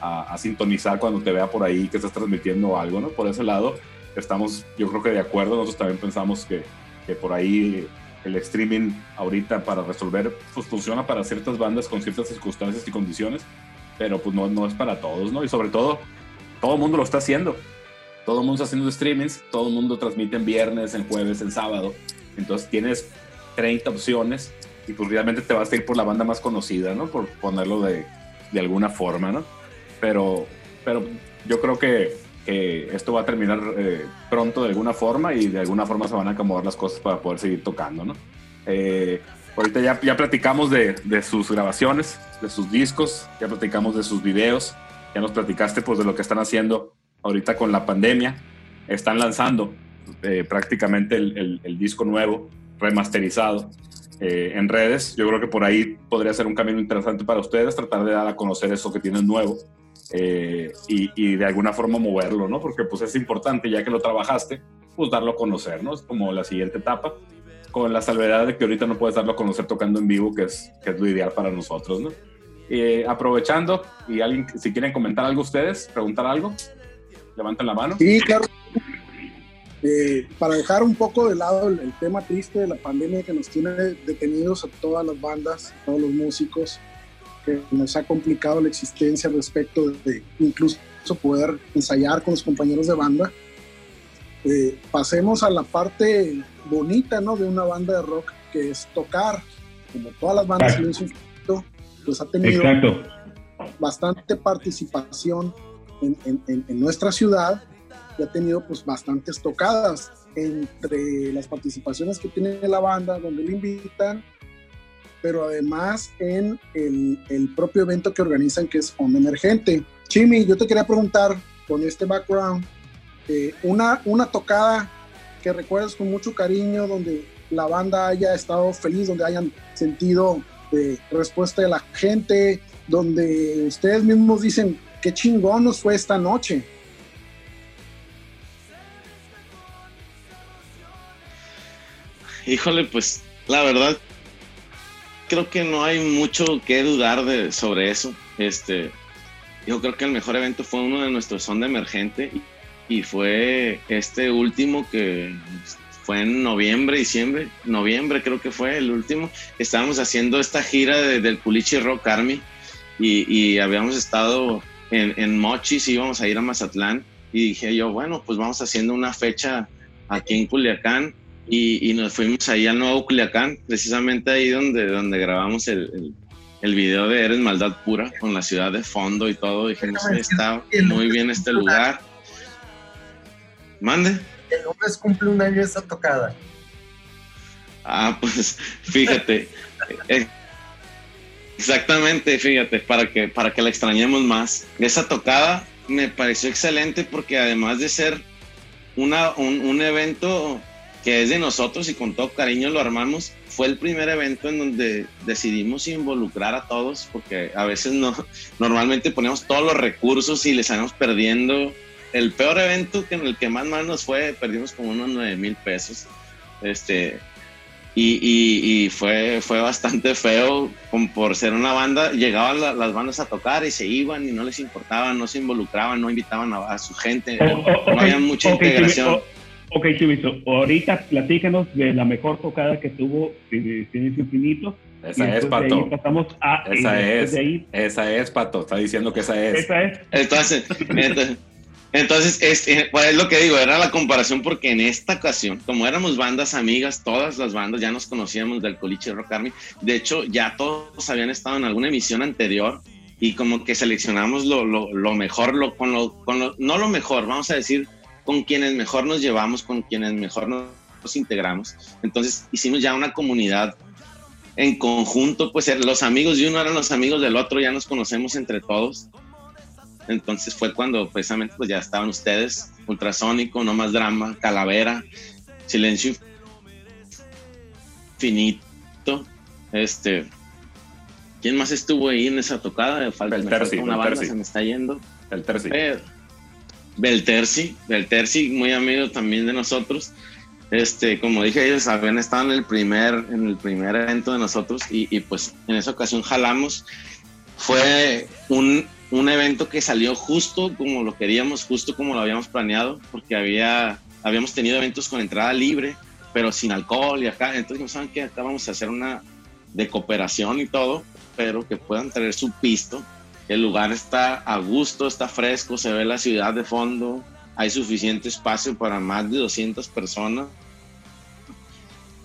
Speaker 4: a- a sintonizar cuando te vea por ahí que estás transmitiendo algo, ¿no? Por ese lado, estamos, yo creo que de acuerdo, nosotros también pensamos que, que por ahí el streaming ahorita para resolver, pues funciona para ciertas bandas con ciertas circunstancias y condiciones, pero pues no, no es para todos, ¿no? Y sobre todo, todo el mundo lo está haciendo. Todo el mundo está haciendo streamings, todo el mundo transmite en viernes, en jueves, en sábado. Entonces tienes 30 opciones y pues realmente te vas a ir por la banda más conocida, ¿no? Por ponerlo de, de alguna forma, ¿no? Pero, pero yo creo que, que esto va a terminar eh, pronto de alguna forma y de alguna forma se van a acomodar las cosas para poder seguir tocando, ¿no? Eh, ahorita ya, ya platicamos de, de sus grabaciones, de sus discos, ya platicamos de sus videos, ya nos platicaste pues de lo que están haciendo ahorita con la pandemia. Están lanzando eh, prácticamente el, el- el disco nuevo, remasterizado, eh, en redes. Yo creo que por ahí podría ser un camino interesante para ustedes, tratar de dar a conocer eso que tienen nuevo eh, y, y de alguna forma moverlo, ¿no? Porque pues es importante, ya que lo trabajaste, pues darlo a conocer, ¿no? Es como la siguiente etapa, con la salvedad de que ahorita no puedes darlo a conocer tocando en vivo, que es, que es lo ideal para nosotros, ¿no? Eh, aprovechando, y alguien, si quieren comentar algo ustedes, preguntar algo, levanten la mano.
Speaker 7: Sí, claro. Eh, para dejar un poco de lado el, el tema triste de la pandemia que nos tiene detenidos a todas las bandas, a todos los músicos, que nos ha complicado la existencia respecto de incluso poder ensayar con los compañeros de banda. Eh, pasemos a la parte bonita ¿no? de una banda de rock, que es tocar, como todas las bandas. Silencio Infinito, pues ha tenido
Speaker 5: Exacto.
Speaker 7: bastante participación en, en- en- en nuestra ciudad y ha tenido pues bastantes tocadas entre las participaciones que tiene la banda donde le invitan pero además en el, el propio evento que organizan que es Onda Emergente. Chimi, yo te quería preguntar con este background, eh, una, una tocada que recuerdes con mucho cariño, donde la banda haya estado feliz, donde hayan sentido eh, respuesta de la gente, donde ustedes mismos dicen, qué chingón nos fue esta noche.
Speaker 8: Híjole, pues la verdad creo que no hay mucho que dudar de, sobre eso. Este, yo creo que el mejor evento fue uno de nuestros son de emergente y fue este último que fue en noviembre, diciembre, noviembre creo que fue el último. Estábamos haciendo esta gira de- del Pulichi Rock Army y, y habíamos estado en, en Mochis, íbamos a ir a Mazatlán y dije yo, bueno, pues vamos haciendo una fecha aquí en Culiacán y, y nos fuimos ahí al nuevo Culiacán, precisamente ahí donde, donde grabamos el, el, el video de Eres Maldad Pura, con la ciudad de fondo y todo. Dijimos, está muy bien este lugar. Mande.
Speaker 6: El lunes cumple un año esa tocada.
Speaker 8: Ah, pues fíjate. eh, Exactamente, fíjate, para que, para que la extrañemos más. Esa tocada me pareció excelente porque además de ser una, un, un evento que es de nosotros y con todo cariño lo armamos, fue el primer evento en donde decidimos involucrar a todos porque a veces no, normalmente ponemos todos los recursos y les estamos perdiendo. El peor evento que en el que más mal nos fue, perdimos como unos 9 mil pesos. Este, y, y- y fue, fue bastante feo por ser una banda. Llegaban la- las bandas a tocar y se iban y no les importaba, no se involucraban, no invitaban a, a su gente.
Speaker 5: O- o-
Speaker 8: no había mucha integración.
Speaker 5: Ok, Chimizo, ahorita platícanos de la mejor tocada que tuvo Silencio Infinito.
Speaker 4: Esa es,
Speaker 5: después de ahí
Speaker 4: Pato.
Speaker 5: pasamos a. y
Speaker 4: Esa es.
Speaker 5: de ahí,
Speaker 4: Esa es, Pato. Está diciendo que esa es.
Speaker 5: esa es.
Speaker 8: Entonces, entonces, entonces es, eh, es lo que digo, era la comparación porque en esta ocasión, como éramos bandas amigas, todas las bandas ya nos conocíamos del Coliche Rock Army, de hecho ya todos habían estado en alguna emisión anterior y como que seleccionamos lo, lo, lo mejor, lo, con lo, con lo, no lo mejor, vamos a decir, con quienes mejor nos llevamos, con quienes mejor nos, integramos. Entonces hicimos ya una comunidad en conjunto, pues los amigos de uno eran los amigos del otro, ya nos conocemos entre todos. Entonces fue cuando precisamente pues ya estaban ustedes, Ultrasónico, No Más Drama, Calavera, Silencio Finito, este... ¿Quién más estuvo ahí en esa tocada? Falta,
Speaker 4: Belterci,
Speaker 8: falta una banda,
Speaker 4: Belterci.
Speaker 8: se me está yendo.
Speaker 4: El tercio.
Speaker 8: Eh, Belterci, Belterci, muy amigo también de nosotros. Este, como dije, ellos habían estado en el primer, en el primer evento de nosotros y, y, pues en esa ocasión jalamos. Fue un, un evento que salió justo como lo queríamos, justo como lo habíamos planeado, porque había, habíamos tenido eventos con entrada libre, pero sin alcohol y acá. Entonces, ¿no ¿saben qué? Acá vamos a hacer una de cooperación y todo, pero que puedan traer su pisto el lugar está a gusto, está fresco, se ve la ciudad de fondo, hay suficiente espacio para más de 200 personas.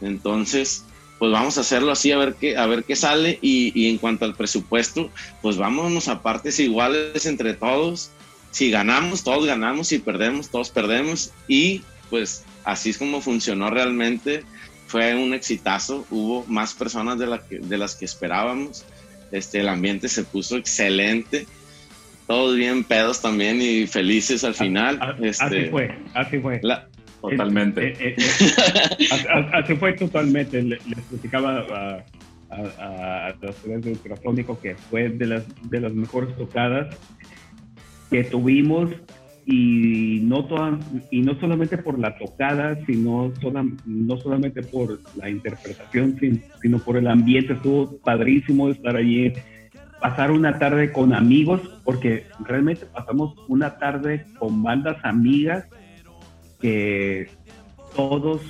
Speaker 8: Entonces, pues vamos a hacerlo así a ver qué, a ver qué sale y, y en cuanto al presupuesto, pues vámonos a partes iguales entre todos. Si ganamos, todos ganamos, si perdemos, todos perdemos y pues así es como funcionó realmente. Fue un exitazo, hubo más personas de, la de las que esperábamos. Este, el ambiente se puso excelente. Todos bien pedos también y felices al final.
Speaker 5: A-
Speaker 8: este,
Speaker 5: así fue, así fue.
Speaker 8: la-
Speaker 4: Totalmente.
Speaker 5: Eh, eh, eh, así- fue totalmente. Le- Les platicaba a, a, a los tres de Ultrasónico que fue de las, de las mejores tocadas que tuvimos y no, toda- y no solamente por la tocada, sino sola- no solamente por la interpretación, sin- sino por el ambiente. Estuvo padrísimo estar allí, pasar una tarde con amigos, porque realmente pasamos una tarde con bandas amigas que todos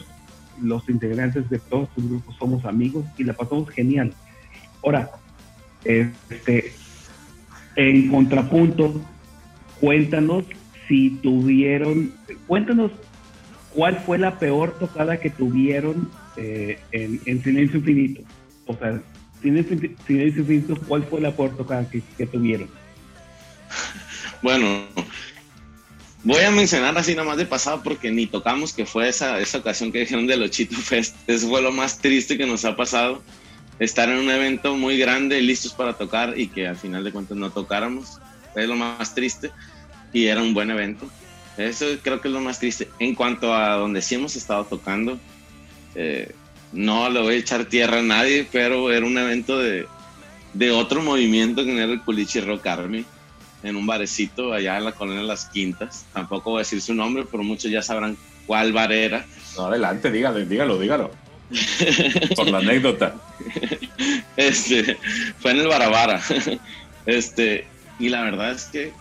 Speaker 5: los integrantes de todos los grupos somos amigos y la pasamos genial. Ahora, este, en contrapunto, cuéntanos si tuvieron, cuéntanos cuál fue la peor tocada que tuvieron eh, en, en Silencio Infinito. O sea, Silencio, Silencio Infinito, ¿cuál fue la peor tocada que, tuvieron?
Speaker 8: Bueno, voy a mencionar así nada más de pasado porque ni tocamos que fue esa, esa ocasión que dijeron de los Chito Fest. Eso fue lo más triste que nos ha pasado. Estar en un evento muy grande, listos para tocar y que al final de cuentas no tocáramos. Es lo más triste y era un buen evento. Eso creo que es lo más triste. En cuanto a donde sí hemos estado tocando, eh, no le voy a echar tierra a nadie, pero era un evento de, de otro movimiento que era el Culichi Rock Army en un barecito allá en la colonia de Las Quintas. Tampoco voy a decir su nombre, pero muchos ya sabrán cuál bar era.
Speaker 4: No, adelante, dígalo, dígalo, dígalo. Por la anécdota.
Speaker 8: Este, fue en el Barabara. Este, y la verdad es que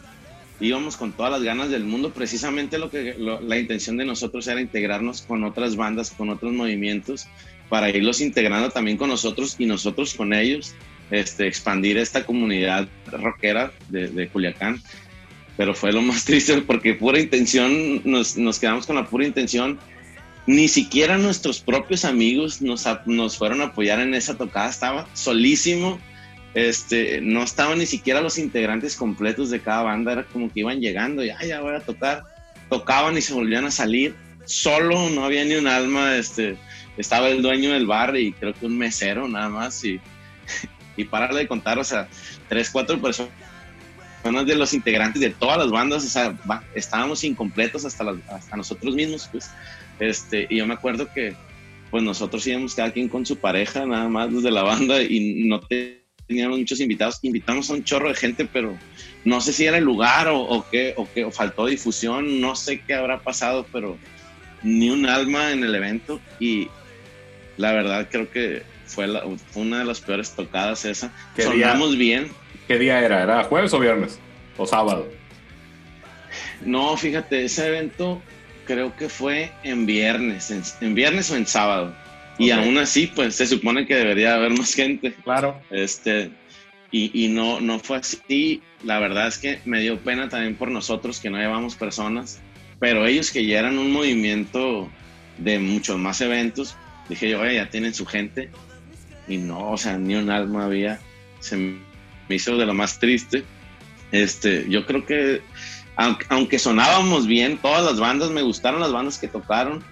Speaker 8: íbamos con todas las ganas del mundo. Precisamente lo que lo- la intención de nosotros era integrarnos con otras bandas, con otros movimientos, para irlos integrando también con nosotros y nosotros con ellos, este, expandir esta comunidad rockera de, de Culiacán. Pero fue lo más triste porque pura intención, nos, nos quedamos con la pura intención. Ni siquiera nuestros propios amigos nos, nos fueron a apoyar en esa tocada. Estaba solísimo este, no estaban ni siquiera los integrantes completos de cada banda, era como que iban llegando y "Ay, ya voy a tocar, tocaban y se volvían a salir, solo, no había ni un alma, este, estaba el dueño del bar y creo que un mesero nada más y, y para de contar, o sea, tres, cuatro personas de los integrantes de todas las bandas, estábamos incompletos hasta nosotros mismos, pues, este, y yo me acuerdo que pues nosotros íbamos cada quien con su pareja, nada más desde la banda y no te teníamos muchos invitados, invitamos a un chorro de gente, pero no sé si era el lugar o, o qué, o qué, o faltó difusión, no sé qué habrá pasado, pero ni un alma en el evento y la verdad creo que fue, la- fue una de las peores tocadas esa.
Speaker 4: ¿Qué día?
Speaker 8: Sonamos bien,
Speaker 4: ¿Qué día era? ¿Era jueves o viernes? ¿O sábado?
Speaker 8: no, fíjate, ese evento creo que fue en viernes, en, en viernes o en sábado. Y
Speaker 4: Ok.
Speaker 8: aún así, pues se supone que debería haber más gente.
Speaker 4: Claro.
Speaker 8: Este, y, y no, no fue así. La verdad es que me dio pena también por nosotros que no llevamos personas, pero ellos que ya eran un movimiento de muchos más eventos, dije yo, "Oye, ya tienen su gente. Y no, o sea, ni un alma había. Se me hizo de lo más triste. Este, yo creo que, aunque sonábamos bien, todas las bandas, me gustaron las bandas que tocaron.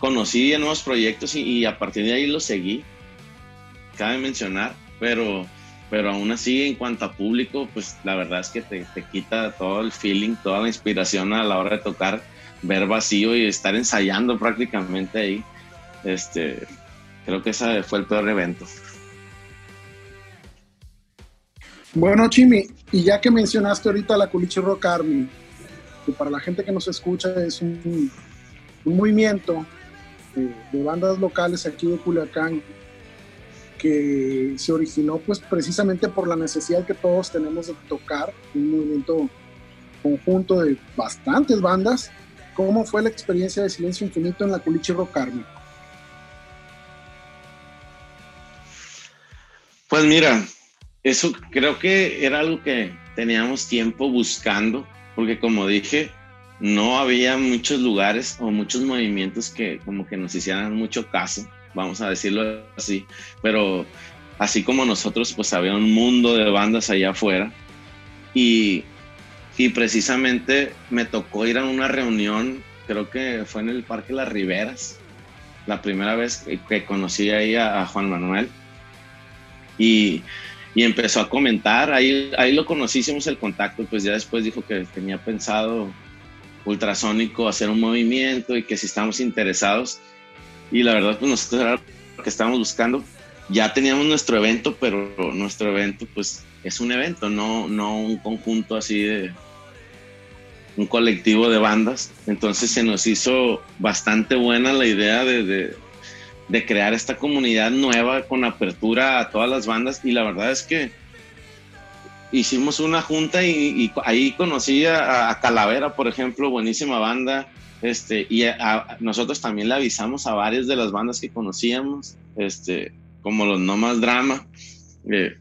Speaker 8: Conocí de nuevos proyectos y, a partir de ahí los seguí cabe mencionar, pero, pero aún así en cuanto a público, pues la verdad es que te, te quita todo el feeling, toda la inspiración a la hora de tocar, ver vacío y estar ensayando prácticamente ahí. Este, creo que ese fue el peor evento.
Speaker 7: Bueno, Chimi, y ya que mencionaste ahorita la Culichi Rock Army, que para la gente que nos escucha es un movimiento eh, de bandas locales aquí de Culiacán que se originó pues precisamente por la necesidad que todos tenemos de tocar, un movimiento conjunto de bastantes bandas. ¿Cómo fue la experiencia de Silencio Infinito en la Culichi Rock?
Speaker 8: Pues mira, eso creo que era algo que teníamos tiempo buscando, porque como dije, no había muchos lugares o muchos movimientos que como que nos hicieran mucho caso, vamos a decirlo así, pero así como nosotros, pues había un mundo de bandas allá afuera y, y precisamente me tocó ir a una reunión, creo que fue en el Parque Las Riberas, la primera vez que, conocí ahí a, a Juan Manuel y, y empezó a comentar, ahí, ahí lo conocí, hicimos el contacto, pues ya después dijo que tenía pensado ultrasónico hacer un movimiento y que si estamos interesados. Y la verdad pues nosotros era lo que estábamos buscando, ya teníamos nuestro evento, pero nuestro evento pues es un evento, no, no un conjunto así de un colectivo de bandas, entonces se nos hizo bastante buena la idea de, de de crear esta comunidad nueva con apertura a todas las bandas. Y la verdad es que hicimos una junta y, y ahí conocí a, Calavera, por ejemplo, buenísima banda, este, y nosotros también le avisamos a varias de las bandas que conocíamos, este, como los No Más Drama, eh,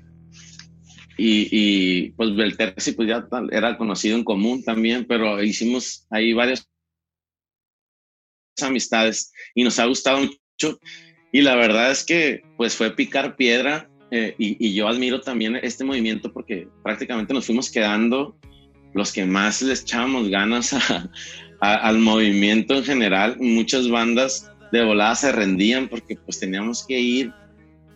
Speaker 8: y, y, pues Belterci pues ya era conocido en común también, pero hicimos ahí varias amistades y nos ha gustado mucho. Y la verdad es que pues fue picar piedra eh, y, y, yo admiro también este movimiento porque prácticamente nos fuimos quedando los que más les echábamos ganas a, a, al movimiento en general. Muchas bandas de volada se rendían porque pues teníamos que ir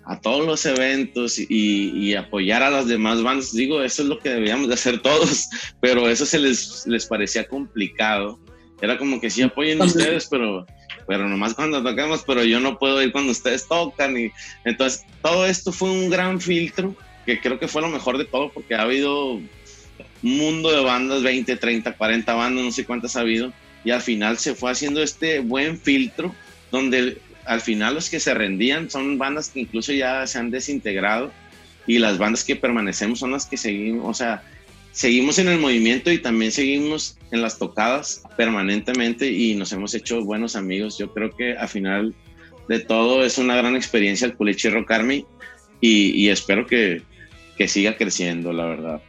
Speaker 8: a todos los eventos y, y, apoyar a las demás bandas. Digo, eso es lo que debíamos de hacer todos, pero eso se les, les parecía complicado. Era como que sí apoyen ustedes, pero pero nomás cuando tocamos, pero yo no puedo ir cuando ustedes tocan. Y entonces, todo esto fue un gran filtro, que creo que fue lo mejor de todo, porque ha habido un mundo de bandas, 20, 30, 40 bandas, no sé cuántas ha habido, y al final se fue haciendo este buen filtro, donde al final los que se rendían son bandas que incluso ya se han desintegrado, y las bandas que permanecemos son las que seguimos, o sea, seguimos en el movimiento y también seguimos en las tocadas permanentemente y nos hemos hecho buenos amigos. Yo creo que al final de todo es una gran experiencia el Culichi Rock y, espero que, que siga creciendo, la verdad.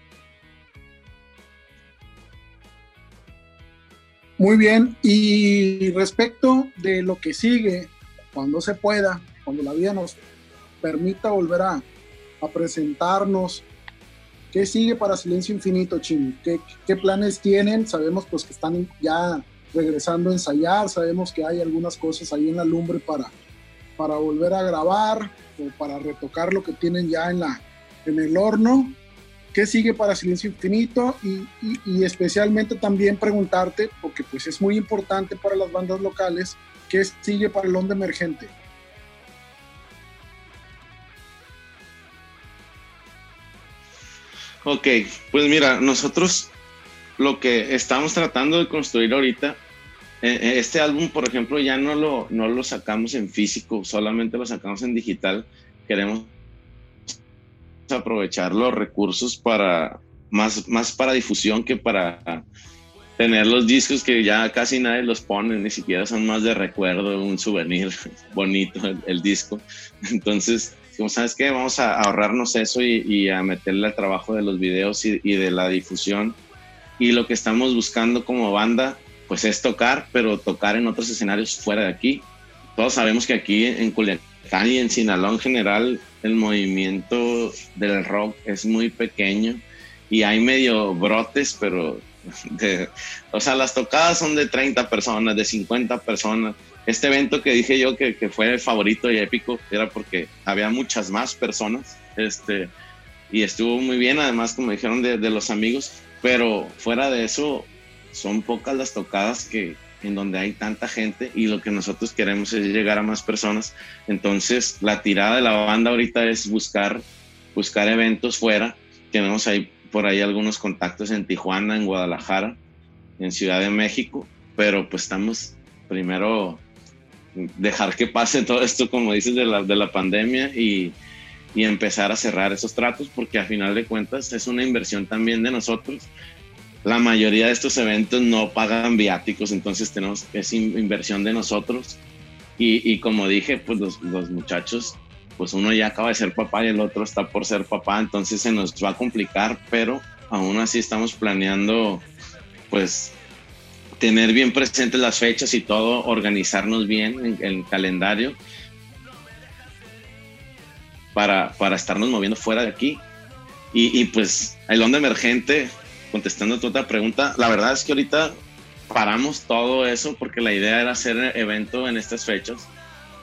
Speaker 7: Muy bien, y respecto de lo que sigue, cuando se pueda, cuando la vida nos permita volver a presentarnos ¿Qué sigue para Silencio Infinito, Chini? ¿Qué, planes tienen? Sabemos pues que están ya regresando a ensayar, sabemos que hay algunas cosas ahí en la lumbre para, para volver a grabar o para retocar lo que tienen ya en, la, en el horno. ¿Qué sigue para Silencio Infinito? Y, y, especialmente también preguntarte, porque pues es muy importante para las bandas locales, ¿qué sigue para el Onda Emergente?
Speaker 8: Ok, pues mira, nosotros lo que estamos tratando de construir ahorita, eh, eh, este álbum, por ejemplo, ya no lo, no lo sacamos en físico, solamente lo sacamos en digital. Queremos aprovechar los recursos para más, más para difusión que para tener los discos que ya casi nadie los pone, ni siquiera son más de recuerdo, un souvenir bonito el disco. Entonces, como sabes que vamos a ahorrarnos eso y, a meterle al trabajo de los videos y, de la difusión. Y lo que estamos buscando como banda, pues es tocar, pero tocar en otros escenarios fuera de aquí. Todos sabemos que aquí en Culiacán y en Sinaloa en general, el movimiento del rock es muy pequeño y hay medio brotes, pero o sea, las tocadas son de 30 personas, de 50 personas este evento que dije yo que, que, fue favorito y épico era porque había muchas más personas este, y estuvo muy bien, además como dijeron de, de, los amigos, pero fuera de eso son pocas las tocadas que en donde hay tanta gente y lo que nosotros queremos es llegar a más personas. Entonces la tirada de la banda ahorita es buscar, buscar eventos fuera. Tenemos ahí por ahí algunos contactos en Tijuana, en Guadalajara, en Ciudad de México, pero pues estamos primero dejar que pase todo esto, como dices, de la, de la pandemia y, y, empezar a cerrar esos tratos, porque a final de cuentas es una inversión también de nosotros. La mayoría de estos eventos no pagan viáticos, entonces tenemos, es inversión de nosotros. Y, y como dije, pues los, los, muchachos, pues uno ya acaba de ser papá y el otro está por ser papá, entonces se nos va a complicar, pero aún así estamos planeando, pues tener bien presentes las fechas y todo, organizarnos bien en, el calendario para, para, estarnos moviendo fuera de aquí. Y, y, pues el onda emergente, contestando tu otra pregunta, la verdad es que ahorita paramos todo eso porque la idea era hacer evento en estas fechas.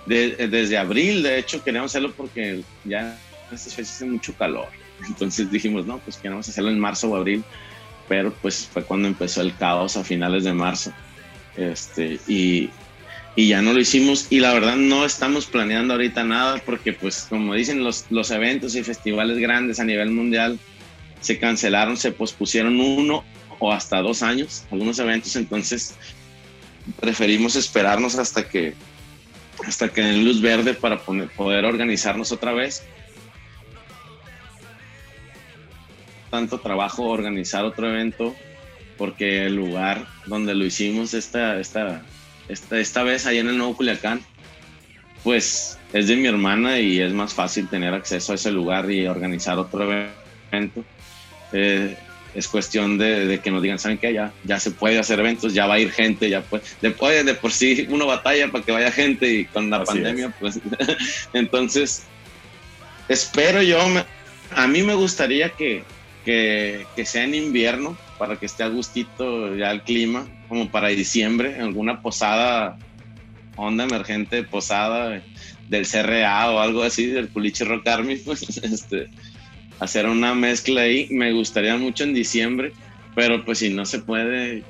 Speaker 8: desde abril, de hecho, queríamos hacerlo porque ya en estas fechas hace mucho calor. Entonces dijimos, no, pues queremos hacerlo en marzo o abril pero pues fue cuando empezó el caos a finales de marzo. Este, y, y ya no lo hicimos y la verdad no estamos planeando ahorita nada porque pues como dicen los, los eventos y festivales grandes a nivel mundial se cancelaron, se pospusieron uno o hasta dos años algunos eventos, entonces preferimos esperarnos hasta que hasta que den luz verde para poder organizarnos otra vez tanto trabajo organizar otro evento porque el lugar donde lo hicimos esta, esta, esta, esta vez ahí en el Nuevo Culiacán, pues es de mi hermana y es más fácil tener acceso a ese lugar y organizar otro evento. Eh, es cuestión de, de, que nos digan, ¿saben qué? Ya, ya se puede hacer eventos, ya va a ir gente, ya puede. Después de por sí uno batalla para que vaya gente y con la pandemia, pues entonces espero yo, a mí me gustaría que, que, que, sea en invierno para que esté a gustito ya el clima, como para diciembre, en alguna posada, onda emergente, posada del CRA o algo así, del Culiche Rock Army, pues este, hacer una mezcla ahí. Me gustaría mucho en diciembre, pero pues si no se puede,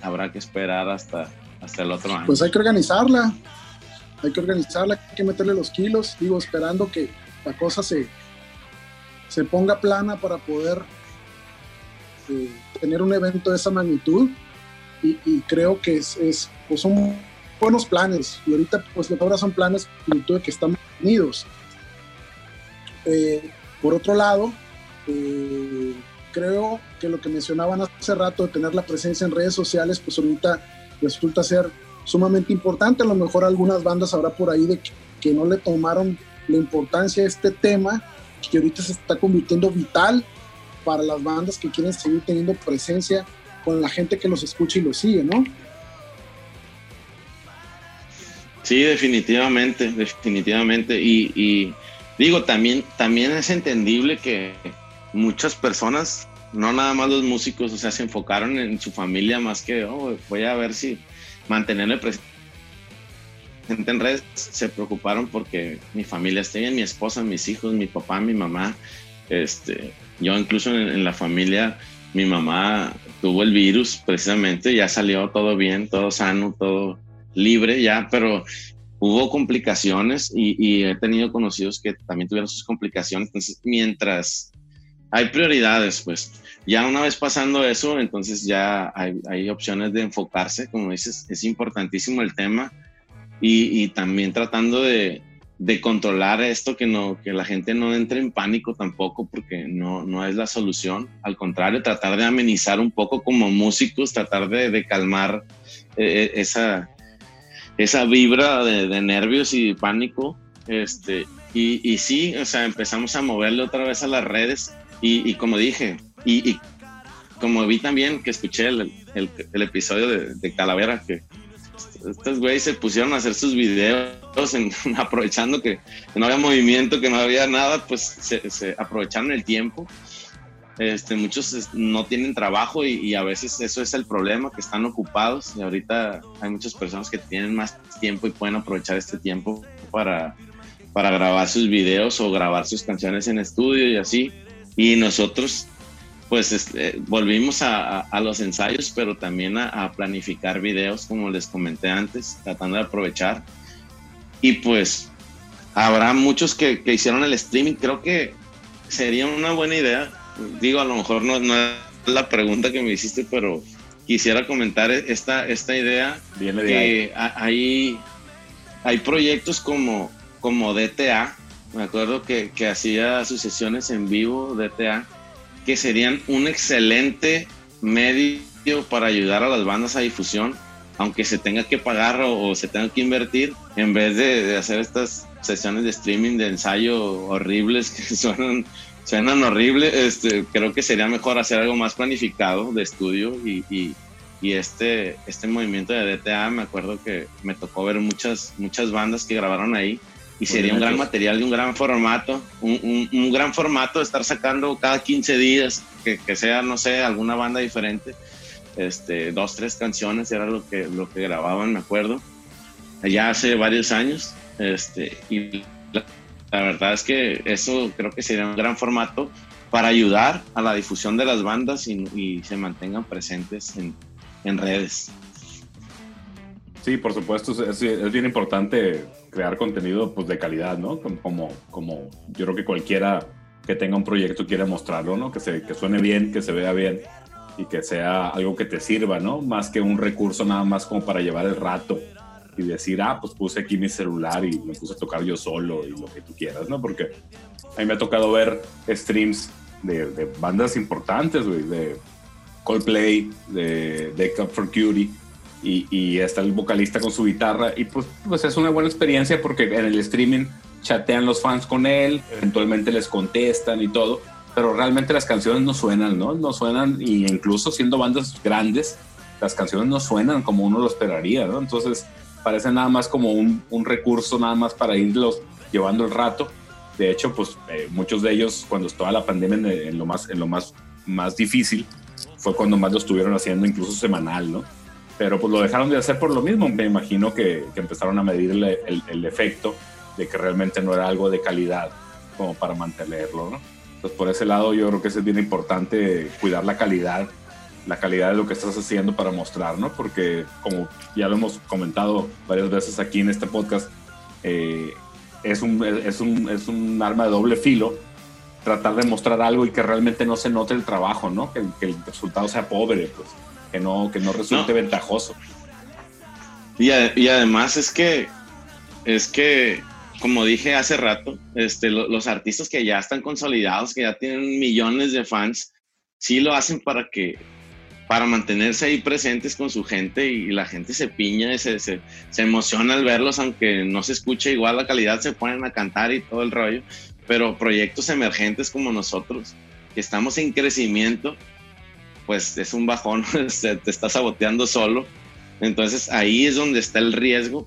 Speaker 8: habrá que esperar hasta, hasta el otro año.
Speaker 7: Pues hay que organizarla, hay que organizarla, hay que meterle los kilos, digo, esperando que la cosa se, se ponga plana para poder eh, tener un evento de esa magnitud y, creo que es, es, pues son buenos planes y ahorita pues lo que ahora son planes de que están unidos. Eh, por otro lado, eh, creo que lo que mencionaban hace rato de tener la presencia en redes sociales, pues ahorita resulta ser sumamente importante. A lo mejor algunas bandas habrá por ahí de que, que no le tomaron la importancia a este tema, que ahorita se está convirtiendo vital para las bandas que quieren seguir teniendo presencia con la gente que los escucha y los sigue, ¿no?
Speaker 8: Sí, definitivamente, definitivamente. Y, digo, también, también es entendible que muchas personas, no nada más los músicos, o sea, se enfocaron en su familia más que, oh, voy a ver si mantenerme presente en redes, se preocuparon porque mi familia esté bien, mi esposa, mis hijos, mi papá, mi mamá. Este, yo incluso en, en la familia, mi mamá tuvo el virus precisamente, ya salió todo bien, todo sano, todo libre ya, pero hubo complicaciones y, y, he tenido conocidos que también tuvieron sus complicaciones. Entonces, mientras hay prioridades, pues ya una vez pasando eso, entonces ya hay, hay opciones de enfocarse, como dices, es importantísimo el tema y, también tratando de, controlar esto, que, no, que la gente no entre en pánico tampoco, porque no, no es la solución. Al contrario, tratar de amenizar un poco como músicos, tratar de, calmar eh, esa, esa vibra de, nervios y pánico. Este, y, y, sí, o sea, empezamos a moverle otra vez a las redes y, como dije, y, como vi también que escuché el, el, el episodio de, de, Calavera, que estos güeyes se pusieron a hacer sus videos en, aprovechando que, que, no había movimiento, que no había nada, pues se, se aprovecharon el tiempo. Este, muchos no tienen trabajo y, y, a veces eso es el problema, que están ocupados y ahorita hay muchas personas que tienen más tiempo y pueden aprovechar este tiempo para, para grabar sus videos o grabar sus canciones en estudio y así. Y nosotros pues este, volvimos a, a, los ensayos, pero también a, a, planificar videos, como les comenté antes, tratando de aprovechar. Y pues habrá muchos que, que hicieron el streaming, creo que sería una buena idea. Digo, a lo mejor no, no, es la pregunta que me hiciste, pero quisiera comentar esta, esta idea.
Speaker 4: Viene de
Speaker 8: que hay, hay proyectos como, como DTA, me acuerdo que, que hacía sus sesiones en vivo, DTA, que serían un excelente medio para ayudar a las bandas a difusión, aunque se tenga que pagar o, se tenga que invertir, en vez de, hacer estas sesiones de streaming de ensayo horribles que suenan suenan horrible. Este, creo que sería mejor hacer algo más planificado de estudio y, y, y, este, este movimiento de DTA, me acuerdo que me tocó ver muchas, muchas bandas que grabaron ahí y sería un gran material de un gran formato, un, un, un, gran formato de estar sacando cada 15 días, que, que, sea, no sé, alguna banda diferente, este, dos, tres canciones, era lo que, lo que grababan, me acuerdo, allá hace varios años, este, y la verdad es que eso creo que sería un gran formato para ayudar a la difusión de las bandas y, y se mantengan presentes en, en, redes.
Speaker 4: Sí, por supuesto, es, es, bien importante crear contenido pues, de calidad, ¿no? Como, como yo creo que cualquiera que tenga un proyecto quiere mostrarlo, ¿no? Que, se, que suene bien, que se vea bien y que sea algo que te sirva, ¿no? Más que un recurso nada más como para llevar el rato y decir, ah, pues puse aquí mi celular y me puse a tocar yo solo y lo que tú quieras, ¿no? Porque a mí me ha tocado ver streams de, de bandas importantes, güey, de Coldplay, de Deck Up for Cutie, y, y, está el vocalista con su guitarra, y pues, pues es una buena experiencia porque en el streaming chatean los fans con él, eventualmente les contestan y todo, pero realmente las canciones no suenan, ¿no? No suenan, y incluso siendo bandas grandes, las canciones no suenan como uno lo esperaría, ¿no? Entonces, parece nada más como un, un, recurso nada más para irlos llevando el rato. De hecho, pues eh, muchos de ellos cuando estaba la pandemia en, en, lo, más, en lo más, más difícil fue cuando más lo estuvieron haciendo incluso semanal, ¿no? Pero pues lo dejaron de hacer por lo mismo. Me imagino que, que empezaron a medir el, el, el, efecto de que realmente no era algo de calidad como para mantenerlo, ¿no? Entonces por ese lado yo creo que es bien importante cuidar la calidad la calidad de lo que estás haciendo para mostrar, ¿no? Porque como ya lo hemos comentado varias veces aquí en este podcast, eh, es, un, es, un, es un arma de doble filo tratar de mostrar algo y que realmente no se note el trabajo, ¿no? Que, que el resultado sea pobre, pues, que no, que no resulte
Speaker 8: No.
Speaker 4: ventajoso.
Speaker 8: Y, a- y además es que, es que, como dije hace rato, este, lo- los artistas que ya están consolidados, que ya tienen millones de fans, sí lo hacen para que, para mantenerse ahí presentes con su gente y la gente se piña y se, se, se emociona al verlos, aunque no se escuche igual la calidad, se ponen a cantar y todo el rollo. Pero proyectos emergentes como nosotros, que estamos en crecimiento, pues es un bajón, se- te estás saboteando solo. Entonces ahí es donde está el riesgo.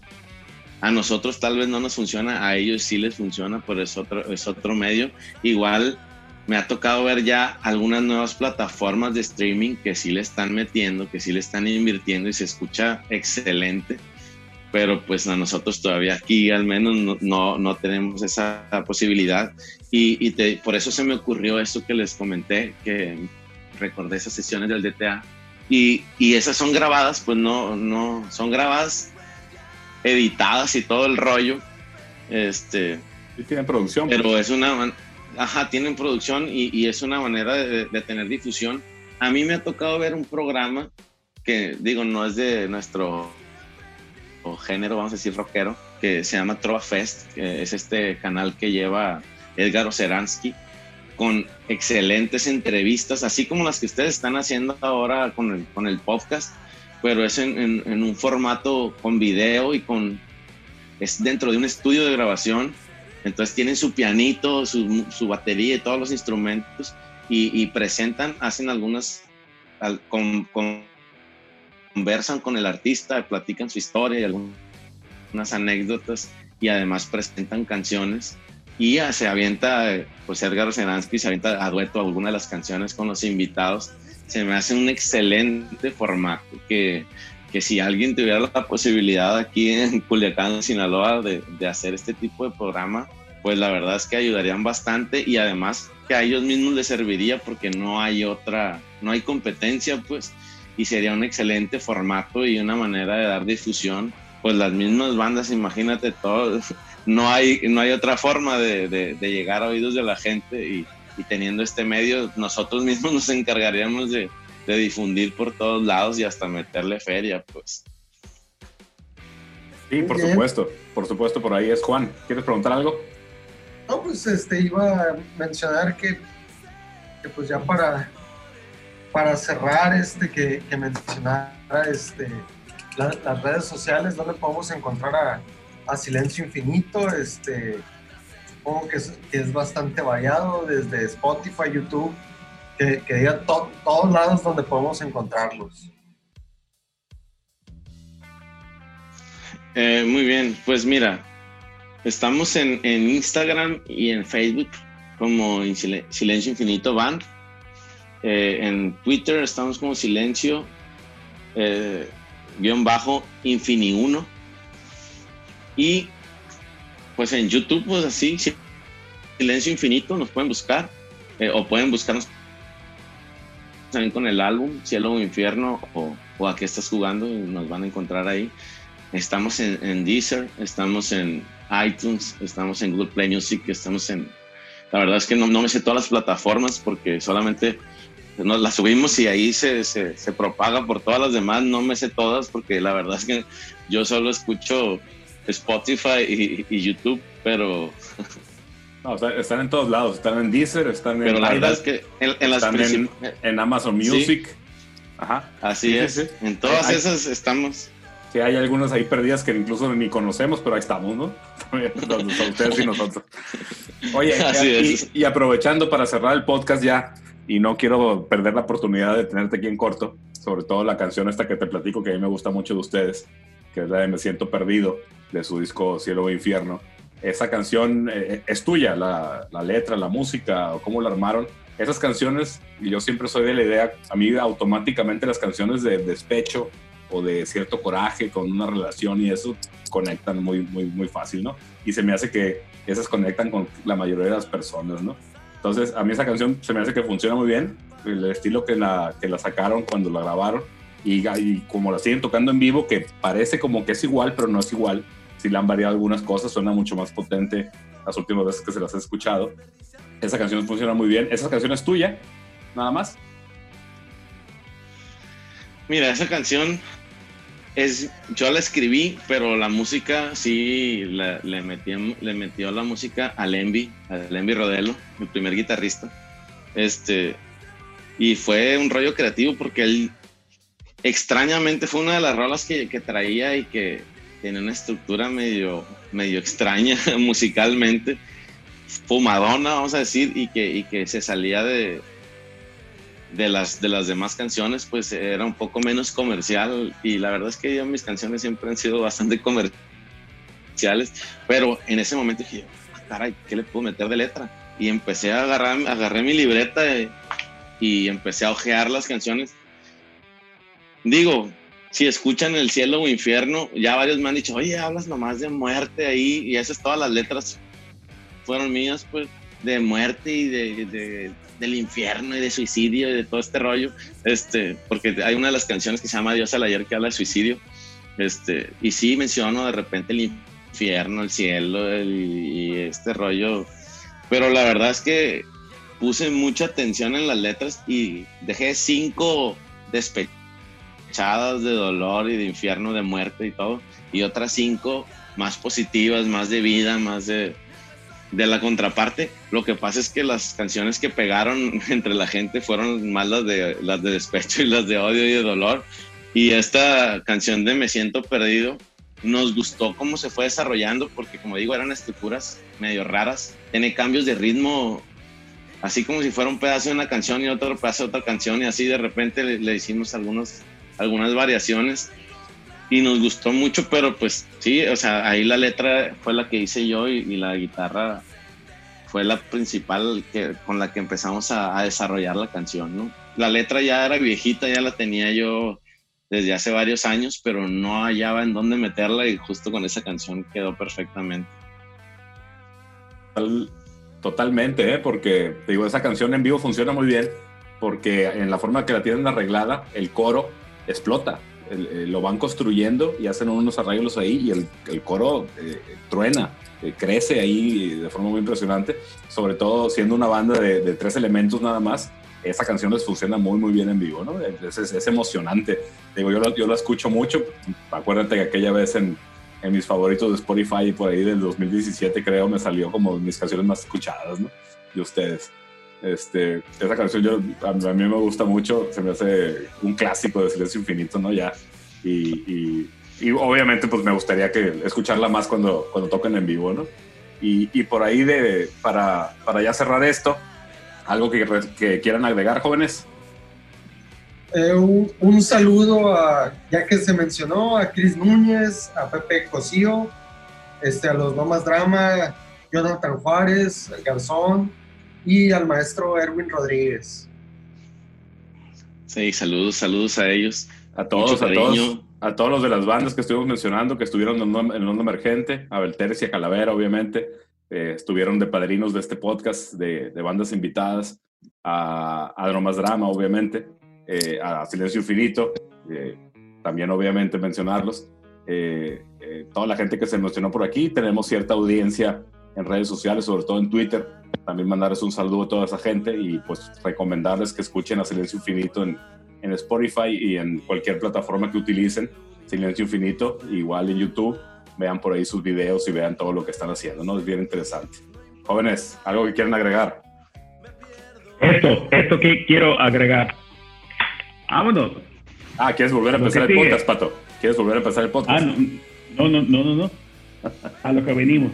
Speaker 8: A nosotros tal vez no nos funciona, a ellos sí les funciona, pero es otro, es otro medio. Igual me ha tocado ver ya algunas nuevas plataformas de streaming que sí le están metiendo, que sí le están invirtiendo y se escucha excelente. Pero pues a nosotros todavía aquí al menos no, no, no tenemos esa posibilidad. Y, por eso se me ocurrió esto que les comenté, que recordé esas sesiones del DTA. Y, y esas son grabadas, pues no, no, son grabadas, editadas y todo el rollo. Este,
Speaker 4: Sí tienen producción. pues.
Speaker 8: pero es una, ajá, tienen producción y, y es una manera de, de tener difusión. A mí me ha tocado ver un programa que, digo, no es de nuestro o género, vamos a decir rockero, que se llama Trova Fest, que es este canal que lleva Edgar Oceransky, con excelentes entrevistas, así como las que ustedes están haciendo ahora con el, con el podcast, pero es en, un formato con video y con, es dentro de un estudio de grabación, entonces tienen su pianito, su, su batería y todos los instrumentos y, presentan, hacen algunas, al- con- con- conversan con el artista, platican su historia y algunas anécdotas y además presentan canciones y se avienta, pues Edgar Zeransky se avienta a dueto alguna de las canciones con los invitados. Se me hace un excelente formato que, que si alguien tuviera la posibilidad aquí en Culiacán, Sinaloa, de, de hacer este tipo de programa, pues la verdad es que ayudarían bastante y además que a ellos mismos les serviría porque no hay otra, no hay competencia, pues, y sería un excelente formato y una manera de dar difusión. Pues las mismas bandas, imagínate todo, no hay, no hay otra forma de, de- de llegar a oídos de la gente y, y teniendo este medio, nosotros mismos nos encargaríamos de, de difundir por todos lados y hasta meterle feria, pues.
Speaker 4: Sí, por
Speaker 6: Bien.
Speaker 4: supuesto. Por supuesto, por ahí es Juan. ¿Quieres preguntar algo?
Speaker 6: No, pues este iba a mencionar que, que, pues ya para, para cerrar este que, que mencionara este la- las redes sociales donde podemos encontrar a, a Silencio Infinito, este supongo que es, bastante variado desde Spotify, YouTube, que, que diga to- todos lados donde podemos encontrarlos.
Speaker 8: Eh, muy bien, pues mira, estamos en, Instagram y en Facebook como en Silen- Silencio Infinito Band. Eh, en Twitter estamos como Silencio eh, bajo Infini1. Y pues en YouTube, pues así, Si- Silencio Infinito, nos pueden buscar. eh, o pueden buscarnos también con el álbum Cielo o Infierno o, o a qué estás jugando y nos van a encontrar ahí. Estamos en, en Deezer, estamos en iTunes, estamos en Google Play Music, estamos en... La verdad es que no, no me sé todas las plataformas porque solamente nos las subimos y ahí se, se, se propaga por todas las demás. No me sé todas porque la verdad es que yo solo escucho Spotify y, y YouTube, pero,
Speaker 4: No, o sea, están en todos lados. Están en Deezer, están
Speaker 8: pero
Speaker 4: en,
Speaker 8: la verdad es que en, en las
Speaker 4: están en, Amazon
Speaker 8: Sí.
Speaker 4: Music. Ajá.
Speaker 8: Así
Speaker 4: Sí, sí,
Speaker 8: es.
Speaker 4: sí.
Speaker 8: En todas
Speaker 4: Hay-
Speaker 8: esas estamos.
Speaker 4: Sí, hay algunas ahí perdidas que incluso ni conocemos, pero ahí estamos, ¿no? Están ustedes y nosotros. Oye,
Speaker 8: Así
Speaker 4: y,
Speaker 8: es.
Speaker 4: y aprovechando para cerrar el podcast ya, y no quiero perder la oportunidad de tenerte aquí en corto, sobre todo la canción esta que te platico que a mí me gusta mucho de ustedes, que es la de Me Siento Perdido, de su disco Cielo o Infierno. Esa canción eh, es tuya, la, la letra, la música, o cómo la armaron. Esas canciones, y yo siempre soy de la idea, a mí automáticamente las canciones de despecho o de cierto coraje con una relación y eso conectan muy, muy, muy fácil, ¿no? Y se me hace que esas conectan con la mayoría de las personas, ¿no? Entonces, a mí esa canción se me hace que funciona muy bien. el estilo que la, que la sacaron cuando la grabaron y, y como la siguen tocando en vivo, que parece como que es igual, pero no es igual. Si le han variado algunas cosas, suena mucho más potente las últimas veces que se las he escuchado. Esa canción funciona muy bien. Esa canción es tuya, nada más.
Speaker 8: Mira, esa canción es, yo la escribí, pero la música sí la- le, metió, le metió la música al Envy, al Envy Rodelo, mi primer guitarrista. Este, y fue un rollo creativo porque él extrañamente fue una de las rolas que, traía y que tiene una estructura medio, medio extraña musicalmente, fumadona, vamos a decir, y que, y que se salía de, de, las, de las demás canciones, pues era un poco menos comercial. Y la verdad es que yo, mis canciones siempre han sido bastante comerciales, pero en ese momento dije, "Ah, caray, ¿qué le puedo meter de letra? Y empecé a agarrar, agarré mi libreta eh, y empecé a ojear las canciones. Digo, si escuchan El cielo o infierno, ya varios me han dicho, oye, hablas nomás de muerte ahí, y esas todas las letras fueron mías, pues, de muerte y de, de- del infierno y de suicidio y de todo este rollo, este, porque hay una de las canciones que se llama Dios al ayer que habla de suicidio, este, y sí menciono de repente el infierno, el cielo el- y este rollo, pero la verdad es que puse mucha atención en las letras y dejé cinco despechadas de dolor y de infierno, de muerte y todo, y otras cinco más positivas, más de vida, más de, de la contraparte. Lo que pasa es que las canciones que pegaron entre la gente fueron más las de, las de despecho y las de odio y de dolor. Y esta canción de Me siento perdido nos gustó cómo se fue desarrollando, porque como digo, eran estructuras medio raras. Tiene cambios de ritmo, así como si fuera un pedazo de una canción y otro pedazo de otra canción, y así de repente le, le hicimos algunos, algunas variaciones y nos gustó mucho, pero pues sí, o sea, ahí la letra fue la que hice yo y, y la guitarra fue la principal que, con la que empezamos a, a desarrollar la canción, ¿no? La letra ya era viejita, ya la tenía yo desde hace varios años, pero no hallaba en dónde meterla y justo con esa canción quedó perfectamente.
Speaker 4: Total- totalmente, ¿eh? porque digo, esa canción en vivo funciona muy bien, porque en la forma que la tienen arreglada, el coro explota. El- eh, lo van construyendo y hacen unos arreglos ahí y el, el coro eh, truena, eh, crece ahí de forma muy impresionante, sobre todo siendo una banda de, de tres elementos nada más. Esa canción les funciona muy, muy bien en vivo, ¿no? Es, es- es emocionante. Digo, yo la, yo escucho mucho. Acuérdate que aquella vez en, en mis favoritos de Spotify por ahí del 2017 creo me salió como mis canciones más escuchadas, ¿no? De ustedes. Este, esa canción yo, a, a mí me gusta mucho, se me hace un clásico de Silencio Infinito, ¿no? Ya. Y, y, y obviamente pues me gustaría que escucharla más cuando, cuando toquen en vivo, ¿no? Y, y por ahí de, para, para ya cerrar esto, algo que, que quieran agregar, jóvenes.
Speaker 6: Eh, un, un saludo a, ya que se mencionó, a Cris Núñez, a Pepe Cosío, este, a los Lomas Drama, Jonathan Juárez, el Garzón y al maestro Erwin Rodríguez.
Speaker 8: Sí, saludos, saludos a ellos.
Speaker 4: A todos, a todos, a todos los de las bandas que estuvimos mencionando, que estuvieron en en Onda Emergente, a Belteres y a Calavera, obviamente, eh, estuvieron de padrinos de este podcast, de, de bandas invitadas, a, a Dromas Drama, obviamente, eh, a Silencio Infinito, eh, también obviamente mencionarlos. Eh, eh, toda la gente que se mencionó por aquí, tenemos cierta audiencia en redes sociales, sobre todo en Twitter. También mandarles un saludo a toda esa gente y pues recomendarles que escuchen a Silencio Infinito en, en Spotify y en cualquier plataforma que utilicen. Silencio Infinito, igual en YouTube. Vean por ahí sus videos y vean todo lo que están haciendo, ¿no? Es bien interesante. Jóvenes, ¿algo que quieran agregar?
Speaker 5: Esto, esto que quiero agregar. Vámonos.
Speaker 4: Ah, ¿quieres volver a empezar el podcast, Pato? ¿Quieres volver a empezar el
Speaker 5: Ah,
Speaker 4: podcast?
Speaker 5: no, no, no, no, no. A lo que venimos.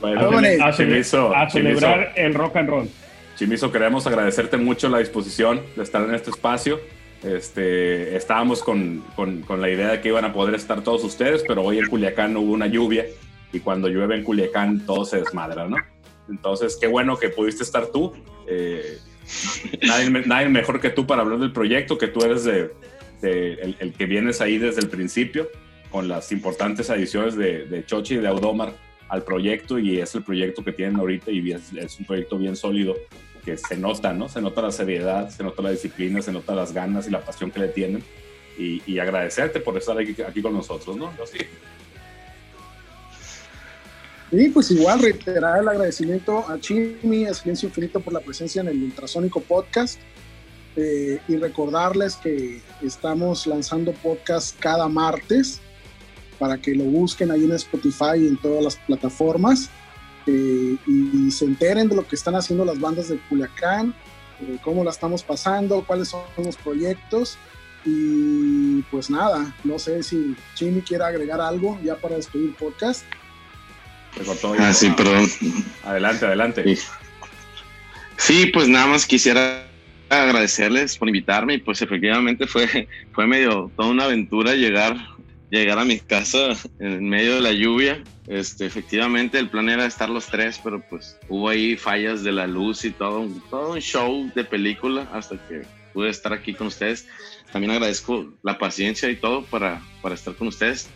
Speaker 4: Bueno,
Speaker 5: A, cele-
Speaker 4: Chimizo,
Speaker 5: a
Speaker 4: Chimizo.
Speaker 5: celebrar el rock and roll.
Speaker 4: Chimizo, queremos agradecerte mucho la disposición de estar en este espacio. Este, estábamos con, con- con la idea de que iban a poder estar todos ustedes, pero hoy en Culiacán hubo una lluvia y cuando llueve en Culiacán todo se desmadra, ¿no? Entonces, qué bueno que pudiste estar tú. Eh, nadie, me- nadie mejor que tú para hablar del proyecto, que tú eres de, de- el, el que vienes ahí desde el principio con las importantes adiciones de, de Chochi y de Audomar al proyecto y es el proyecto que tienen ahorita y es, es un proyecto bien sólido que se nota, ¿no? Se nota la seriedad, se nota la disciplina, se nota las ganas y la pasión que le tienen. Y, y agradecerte por estar aquí, aquí con nosotros, ¿no? Yo sí.
Speaker 7: Y pues igual reiterar el agradecimiento a Chimi, a Silencio Infinito por la presencia en el Ultrasónico Podcast. Eh, y recordarles que estamos lanzando podcast cada martes para que lo busquen ahí en Spotify y en todas las plataformas eh, y, se enteren de lo que están haciendo las bandas de Culiacán, eh, cómo la estamos pasando, cuáles son los proyectos. Y pues nada, no sé si Chimi quiere agregar algo ya para despedir el podcast.
Speaker 8: Ah, sí, perdón.
Speaker 4: Adelante, adelante.
Speaker 8: Sí. sí, pues nada más quisiera agradecerles por invitarme y pues efectivamente fue, fue medio toda una aventura llegar, llegar a mi casa en medio de la lluvia. Este, efectivamente el plan era estar los tres, pero pues hubo ahí fallas de la luz y todo, todo un show de película hasta que pude estar aquí con ustedes. También agradezco la paciencia y todo para, para estar con ustedes.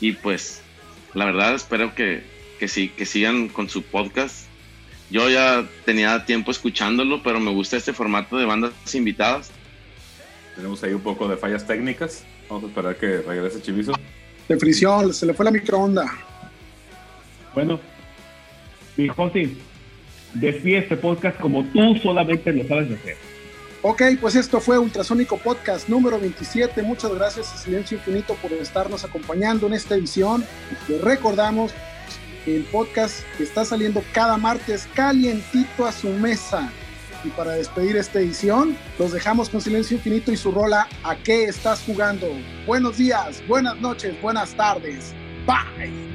Speaker 8: Y pues la verdad espero que, que, sí, que sigan con su podcast yo ya tenía tiempo escuchándolo, pero me gusta este formato de bandas invitadas.
Speaker 4: Tenemos ahí un poco de fallas técnicas. Vamos a esperar que regrese Chivizo.
Speaker 7: De fricción, se le fue la microonda.
Speaker 5: Bueno, mi José, despide este podcast como tú solamente lo sabes hacer.
Speaker 7: Ok, pues esto fue Ultrasónico Podcast número 27. Muchas gracias a Silencio Infinito por estarnos acompañando en esta edición. Les recordamos el podcast que está saliendo cada martes calientito a su mesa. Y para despedir esta edición, los dejamos con Silencio Infinito y su rola ¿A qué estás jugando? Buenos días, buenas noches, buenas tardes. Bye.